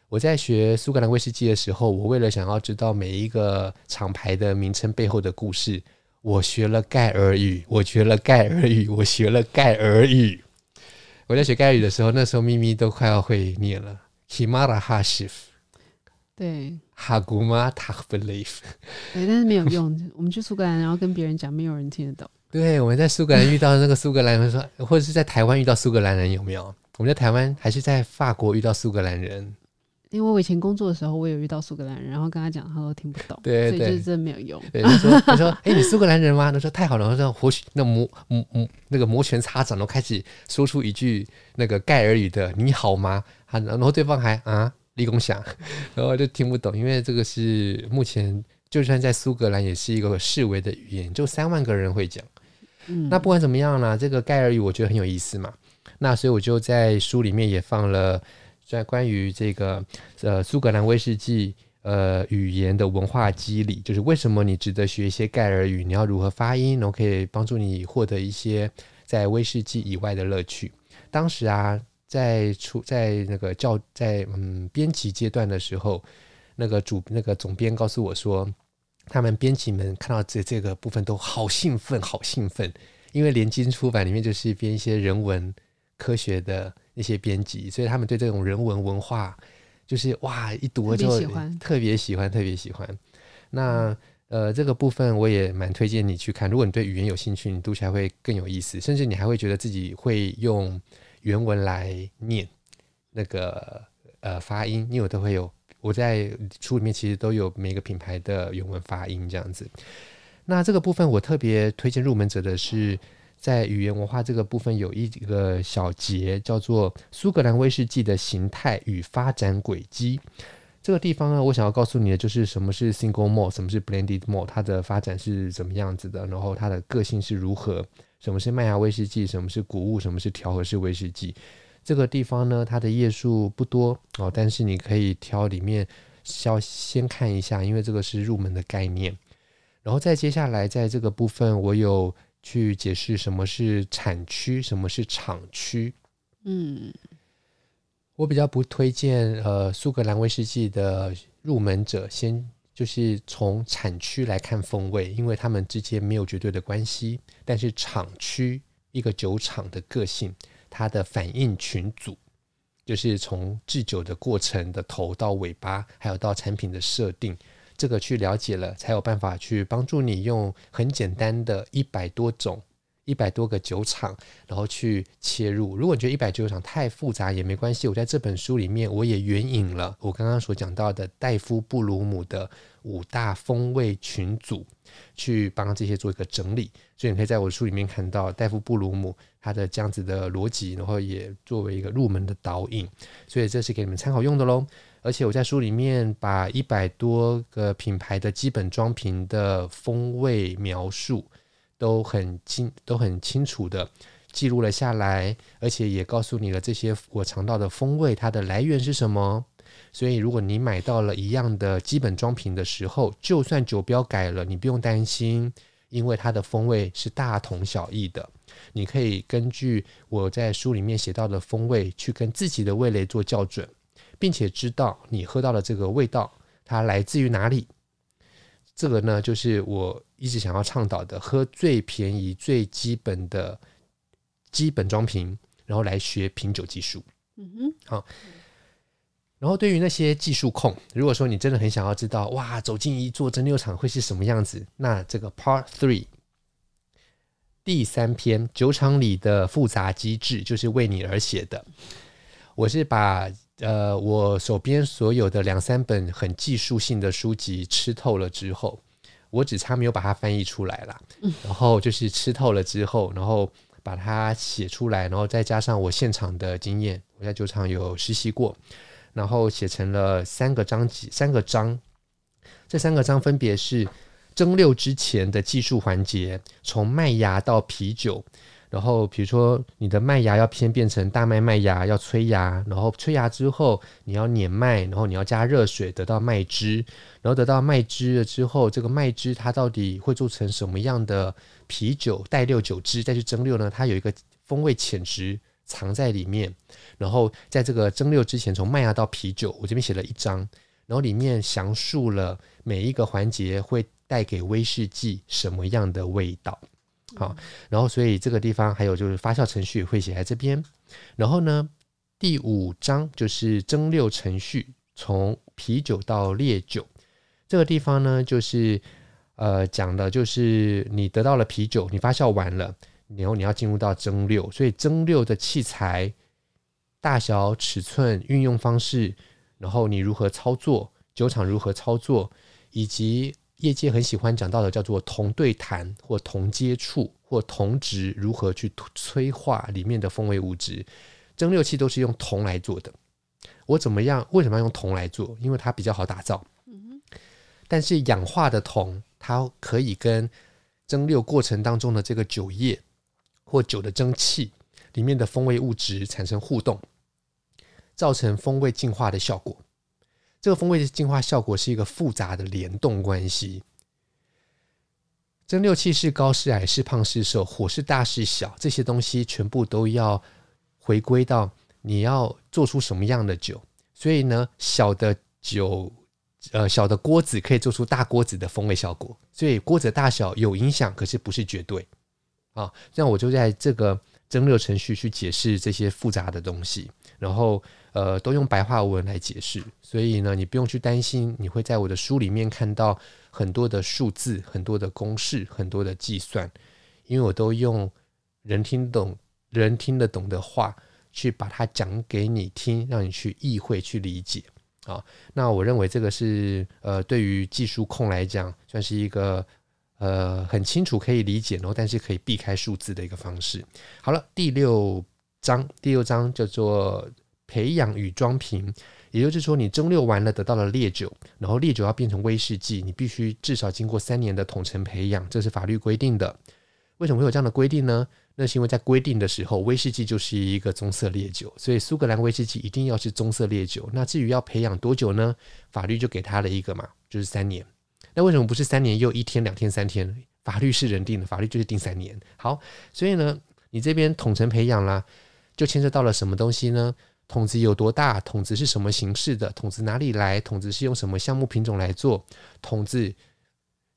我在学苏格兰威士忌的时候，我为了想要知道每一个厂牌的名称背后的故事，我学了盖尔语，我学了盖尔语，我学了盖尔语。我在学盖尔语的时候，那时候咪咪都快要会念了，Himara Hashif，对，Haguma Takbelief，对，但是没有用。我们去苏格兰，然后跟别人讲，没有人听得懂。对，我们在苏格兰遇到那个苏格兰人说，或者是在台湾遇到苏格兰人有没有？我们在台湾还是在法国遇到苏格兰人？因为我以前工作的时候，我有遇到苏格兰人，然后跟他讲，他都听不懂，对，对，所以就是真的没有用。对，他说，他说，哎、欸，你苏格兰人吗？他说太好了，他说或许那摩摩摩那个摩拳擦掌，都开始说出一句那个盖尔语的“你好吗”，然后对方还啊立功响，然后就听不懂，因为这个是目前就算在苏格兰也是一个示威的语言，就三万个人会讲。嗯，那不管怎么样呢，这个盖尔语我觉得很有意思嘛，那所以我就在书里面也放了。在关于这个呃苏格兰威士忌呃语言的文化机理，就是为什么你值得学一些盖尔语，你要如何发音，然后可以帮助你获得一些在威士忌以外的乐趣。当时啊，在出在那个教在嗯编辑阶段的时候，那个主那个总编告诉我说，他们编辑们看到这这个部分都好兴奋，好兴奋，因为联经出版里面就是编一些人文科学的。一些编辑，所以他们对这种人文文化，就是哇，一读了之后特别喜欢，特别喜欢，特别喜欢。那呃，这个部分我也蛮推荐你去看。如果你对语言有兴趣，你读起来会更有意思，甚至你还会觉得自己会用原文来念那个呃发音，因为我都会有我在书里面其实都有每个品牌的原文发音这样子。那这个部分我特别推荐入门者的是。在语言文化这个部分，有一个小节叫做苏格兰威士忌的形态与发展轨迹。这个地方呢，我想要告诉你的就是什么是 single malt，什么是 blended malt，它的发展是怎么样子的，然后它的个性是如何，什么是麦芽威士忌，什么是谷物，什么是调和式威士忌。这个地方呢，它的页数不多哦，但是你可以挑里面先先看一下，因为这个是入门的概念。然后再接下来，在这个部分，我有。去解释什么是产区，什么是厂区。嗯，我比较不推荐呃苏格兰威士忌的入门者先就是从产区来看风味，因为他们之间没有绝对的关系。但是厂区一个酒厂的个性，它的反应群组，就是从制酒的过程的头到尾巴，还有到产品的设定。这个去了解了，才有办法去帮助你用很简单的一百多种、一百多个酒厂，然后去切入。如果你觉得一百酒厂太复杂也没关系，我在这本书里面我也援引了我刚刚所讲到的戴夫布鲁姆的五大风味群组，去帮这些做一个整理。所以你可以在我的书里面看到戴夫布鲁姆他的这样子的逻辑，然后也作为一个入门的导引。所以这是给你们参考用的喽。而且我在书里面把一百多个品牌的基本装瓶的风味描述都很清都很清楚的记录了下来，而且也告诉你了这些我尝到的风味它的来源是什么，所以如果你买到了一样的基本装瓶的时候，就算酒标改了，你不用担心，因为它的风味是大同小异的。你可以根据我在书里面写到的风味，去跟自己的味蕾做校准，并且知道你喝到的这个味道，它来自于哪里。这个呢，就是我一直想要倡导的：喝最便宜、最基本的基本装瓶，然后来学品酒技术。嗯哼，好。然后对于那些技术控，如果说你真的很想要知道，哇，走进一座蒸馏厂会是什么样子，那这个 Part Three。第三篇酒厂里的复杂机制就是为你而写的。我是把呃我手边所有的两三本很技术性的书籍吃透了之后，我只差没有把它翻译出来了。然后就是吃透了之后，然后把它写出来，然后再加上我现场的经验，我在酒厂有实习过，然后写成了三个章节，三个章。这三个章分别是。蒸馏之前的技术环节，从麦芽到啤酒，然后比如说你的麦芽要偏变成大麦麦芽，要催芽，然后催芽之后你要碾麦，然后你要加热水得到麦汁，然后得到麦汁了之后，这个麦汁它到底会做成什么样的啤酒带六酒汁再去蒸馏呢？它有一个风味潜质藏在里面，然后在这个蒸馏之前，从麦芽到啤酒，我这边写了一章，然后里面详述了每一个环节会。带给威士忌什么样的味道？好，然后所以这个地方还有就是发酵程序会写在这边。然后呢，第五章就是蒸馏程序，从啤酒到烈酒这个地方呢，就是呃讲的就是你得到了啤酒，你发酵完了，然后你要进入到蒸馏，所以蒸馏的器材大小、尺寸、运用方式，然后你如何操作，酒厂如何操作，以及。业界很喜欢讲到的叫做铜对谈或铜接触或铜值如何去催化里面的风味物质，蒸馏器都是用铜来做的。我怎么样？为什么要用铜来做？因为它比较好打造。但是氧化的铜，它可以跟蒸馏过程当中的这个酒液或酒的蒸汽里面的风味物质产生互动，造成风味净化的效果。这个风味的净化效果是一个复杂的联动关系。蒸馏器是高是矮是胖是瘦，火是大是小，这些东西全部都要回归到你要做出什么样的酒。所以呢，小的酒，呃，小的锅子可以做出大锅子的风味效果。所以锅子大小有影响，可是不是绝对。啊，这样我就在这个蒸馏程序去解释这些复杂的东西，然后。呃，都用白话文来解释，所以呢，你不用去担心，你会在我的书里面看到很多的数字、很多的公式、很多的计算，因为我都用人听懂、人听得懂的话去把它讲给你听，让你去意会、去理解啊。那我认为这个是呃，对于技术控来讲，算是一个呃很清楚可以理解，然后但是可以避开数字的一个方式。好了，第六章，第六章叫做。培养与装瓶，也就是说，你蒸馏完了得到了烈酒，然后烈酒要变成威士忌，你必须至少经过三年的统称培养，这是法律规定的。为什么会有这样的规定呢？那是因为在规定的时候，威士忌就是一个棕色烈酒，所以苏格兰威士忌一定要是棕色烈酒。那至于要培养多久呢？法律就给他了一个嘛，就是三年。那为什么不是三年又一天、两天、三天？法律是人定的，法律就是定三年。好，所以呢，你这边统称培养啦，就牵涉到了什么东西呢？桶子有多大？桶子是什么形式的？桶子哪里来？桶子是用什么橡木品种来做？桶子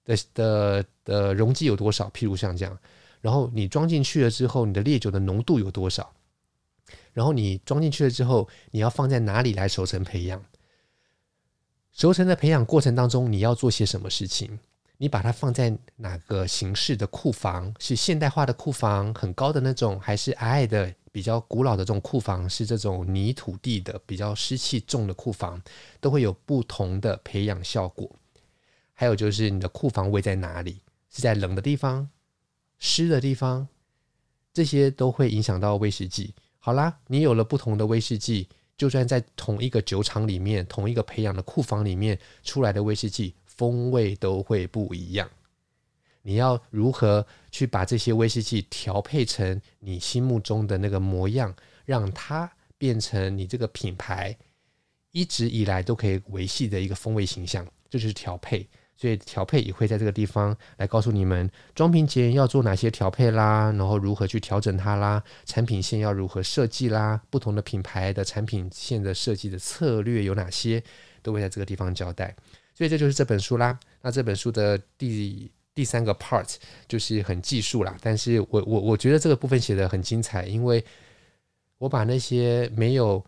的的的容积有多少？譬如像这样，然后你装进去了之后，你的烈酒的浓度有多少？然后你装进去了之后，你要放在哪里来熟成培养？熟成的培养过程当中，你要做些什么事情？你把它放在哪个形式的库房？是现代化的库房，很高的那种，还是矮矮的？比较古老的这种库房是这种泥土地的，比较湿气重的库房，都会有不同的培养效果。还有就是你的库房位在哪里？是在冷的地方、湿的地方，这些都会影响到威士忌。好啦，你有了不同的威士忌，就算在同一个酒厂里面、同一个培养的库房里面出来的威士忌，风味都会不一样。你要如何去把这些威士忌调配成你心目中的那个模样，让它变成你这个品牌一直以来都可以维系的一个风味形象，这就是调配。所以调配也会在这个地方来告诉你们，装瓶前要做哪些调配啦，然后如何去调整它啦，产品线要如何设计啦，不同的品牌的产品线的设计的策略有哪些，都会在这个地方交代。所以这就是这本书啦。那这本书的第第三个 part 就是很技术啦，但是我我我觉得这个部分写的很精彩，因为我把那些没有。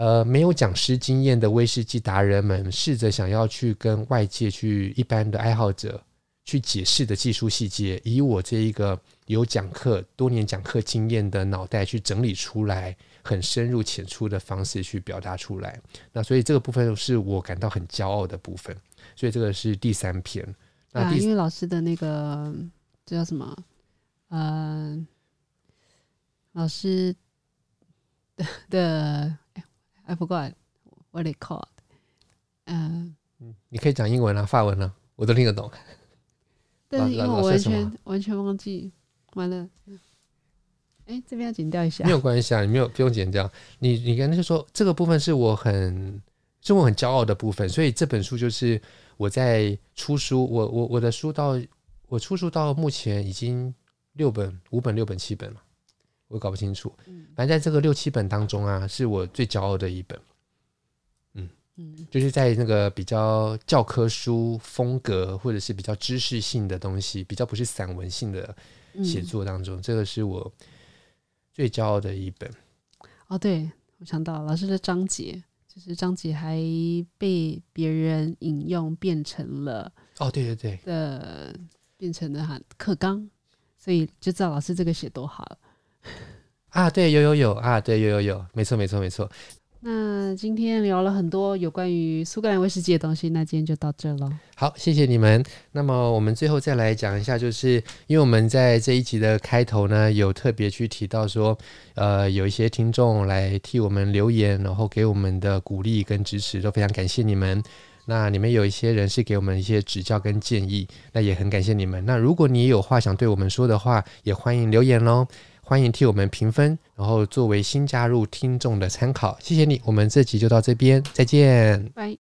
呃，没有讲师经验的威士忌达人们，试着想要去跟外界去一般的爱好者去解释的技术细节，以我这一个有讲课多年讲课经验的脑袋去整理出来，很深入浅出的方式去表达出来。那所以这个部分是我感到很骄傲的部分。所以这个是第三篇。啊、因为老师的那个这叫什么？呃，老师的 的。I forgot what they called。嗯，你可以讲英文啊，法文啊，我都听得懂。但是因为我完全完全忘记，完了。哎、欸，这边要剪掉一下。没有关系啊，你没有不用剪掉。你你刚才就说这个部分是我很是我很骄傲的部分，所以这本书就是我在出书，我我我的书到我出书到目前已经六本、五本、六本、七本了。我搞不清楚，反正在这个六七本当中啊，是我最骄傲的一本。嗯嗯，就是在那个比较教科书风格或者是比较知识性的东西，比较不是散文性的写作当中，这个是我最骄傲的一本。哦，对，我想到老师的章节，就是张杰还被别人引用变成了哦，对对对的，变成了哈课纲，所以就知道老师这个写多好了。啊，对，有有有啊，对，有有有，没错没错没错。那今天聊了很多有关于苏格兰威士忌的东西，那今天就到这了。好，谢谢你们。那么我们最后再来讲一下，就是因为我们在这一集的开头呢，有特别去提到说，呃，有一些听众来替我们留言，然后给我们的鼓励跟支持，都非常感谢你们。那你们有一些人是给我们一些指教跟建议，那也很感谢你们。那如果你有话想对我们说的话，也欢迎留言喽。欢迎替我们评分，然后作为新加入听众的参考，谢谢你。我们这集就到这边，再见。拜。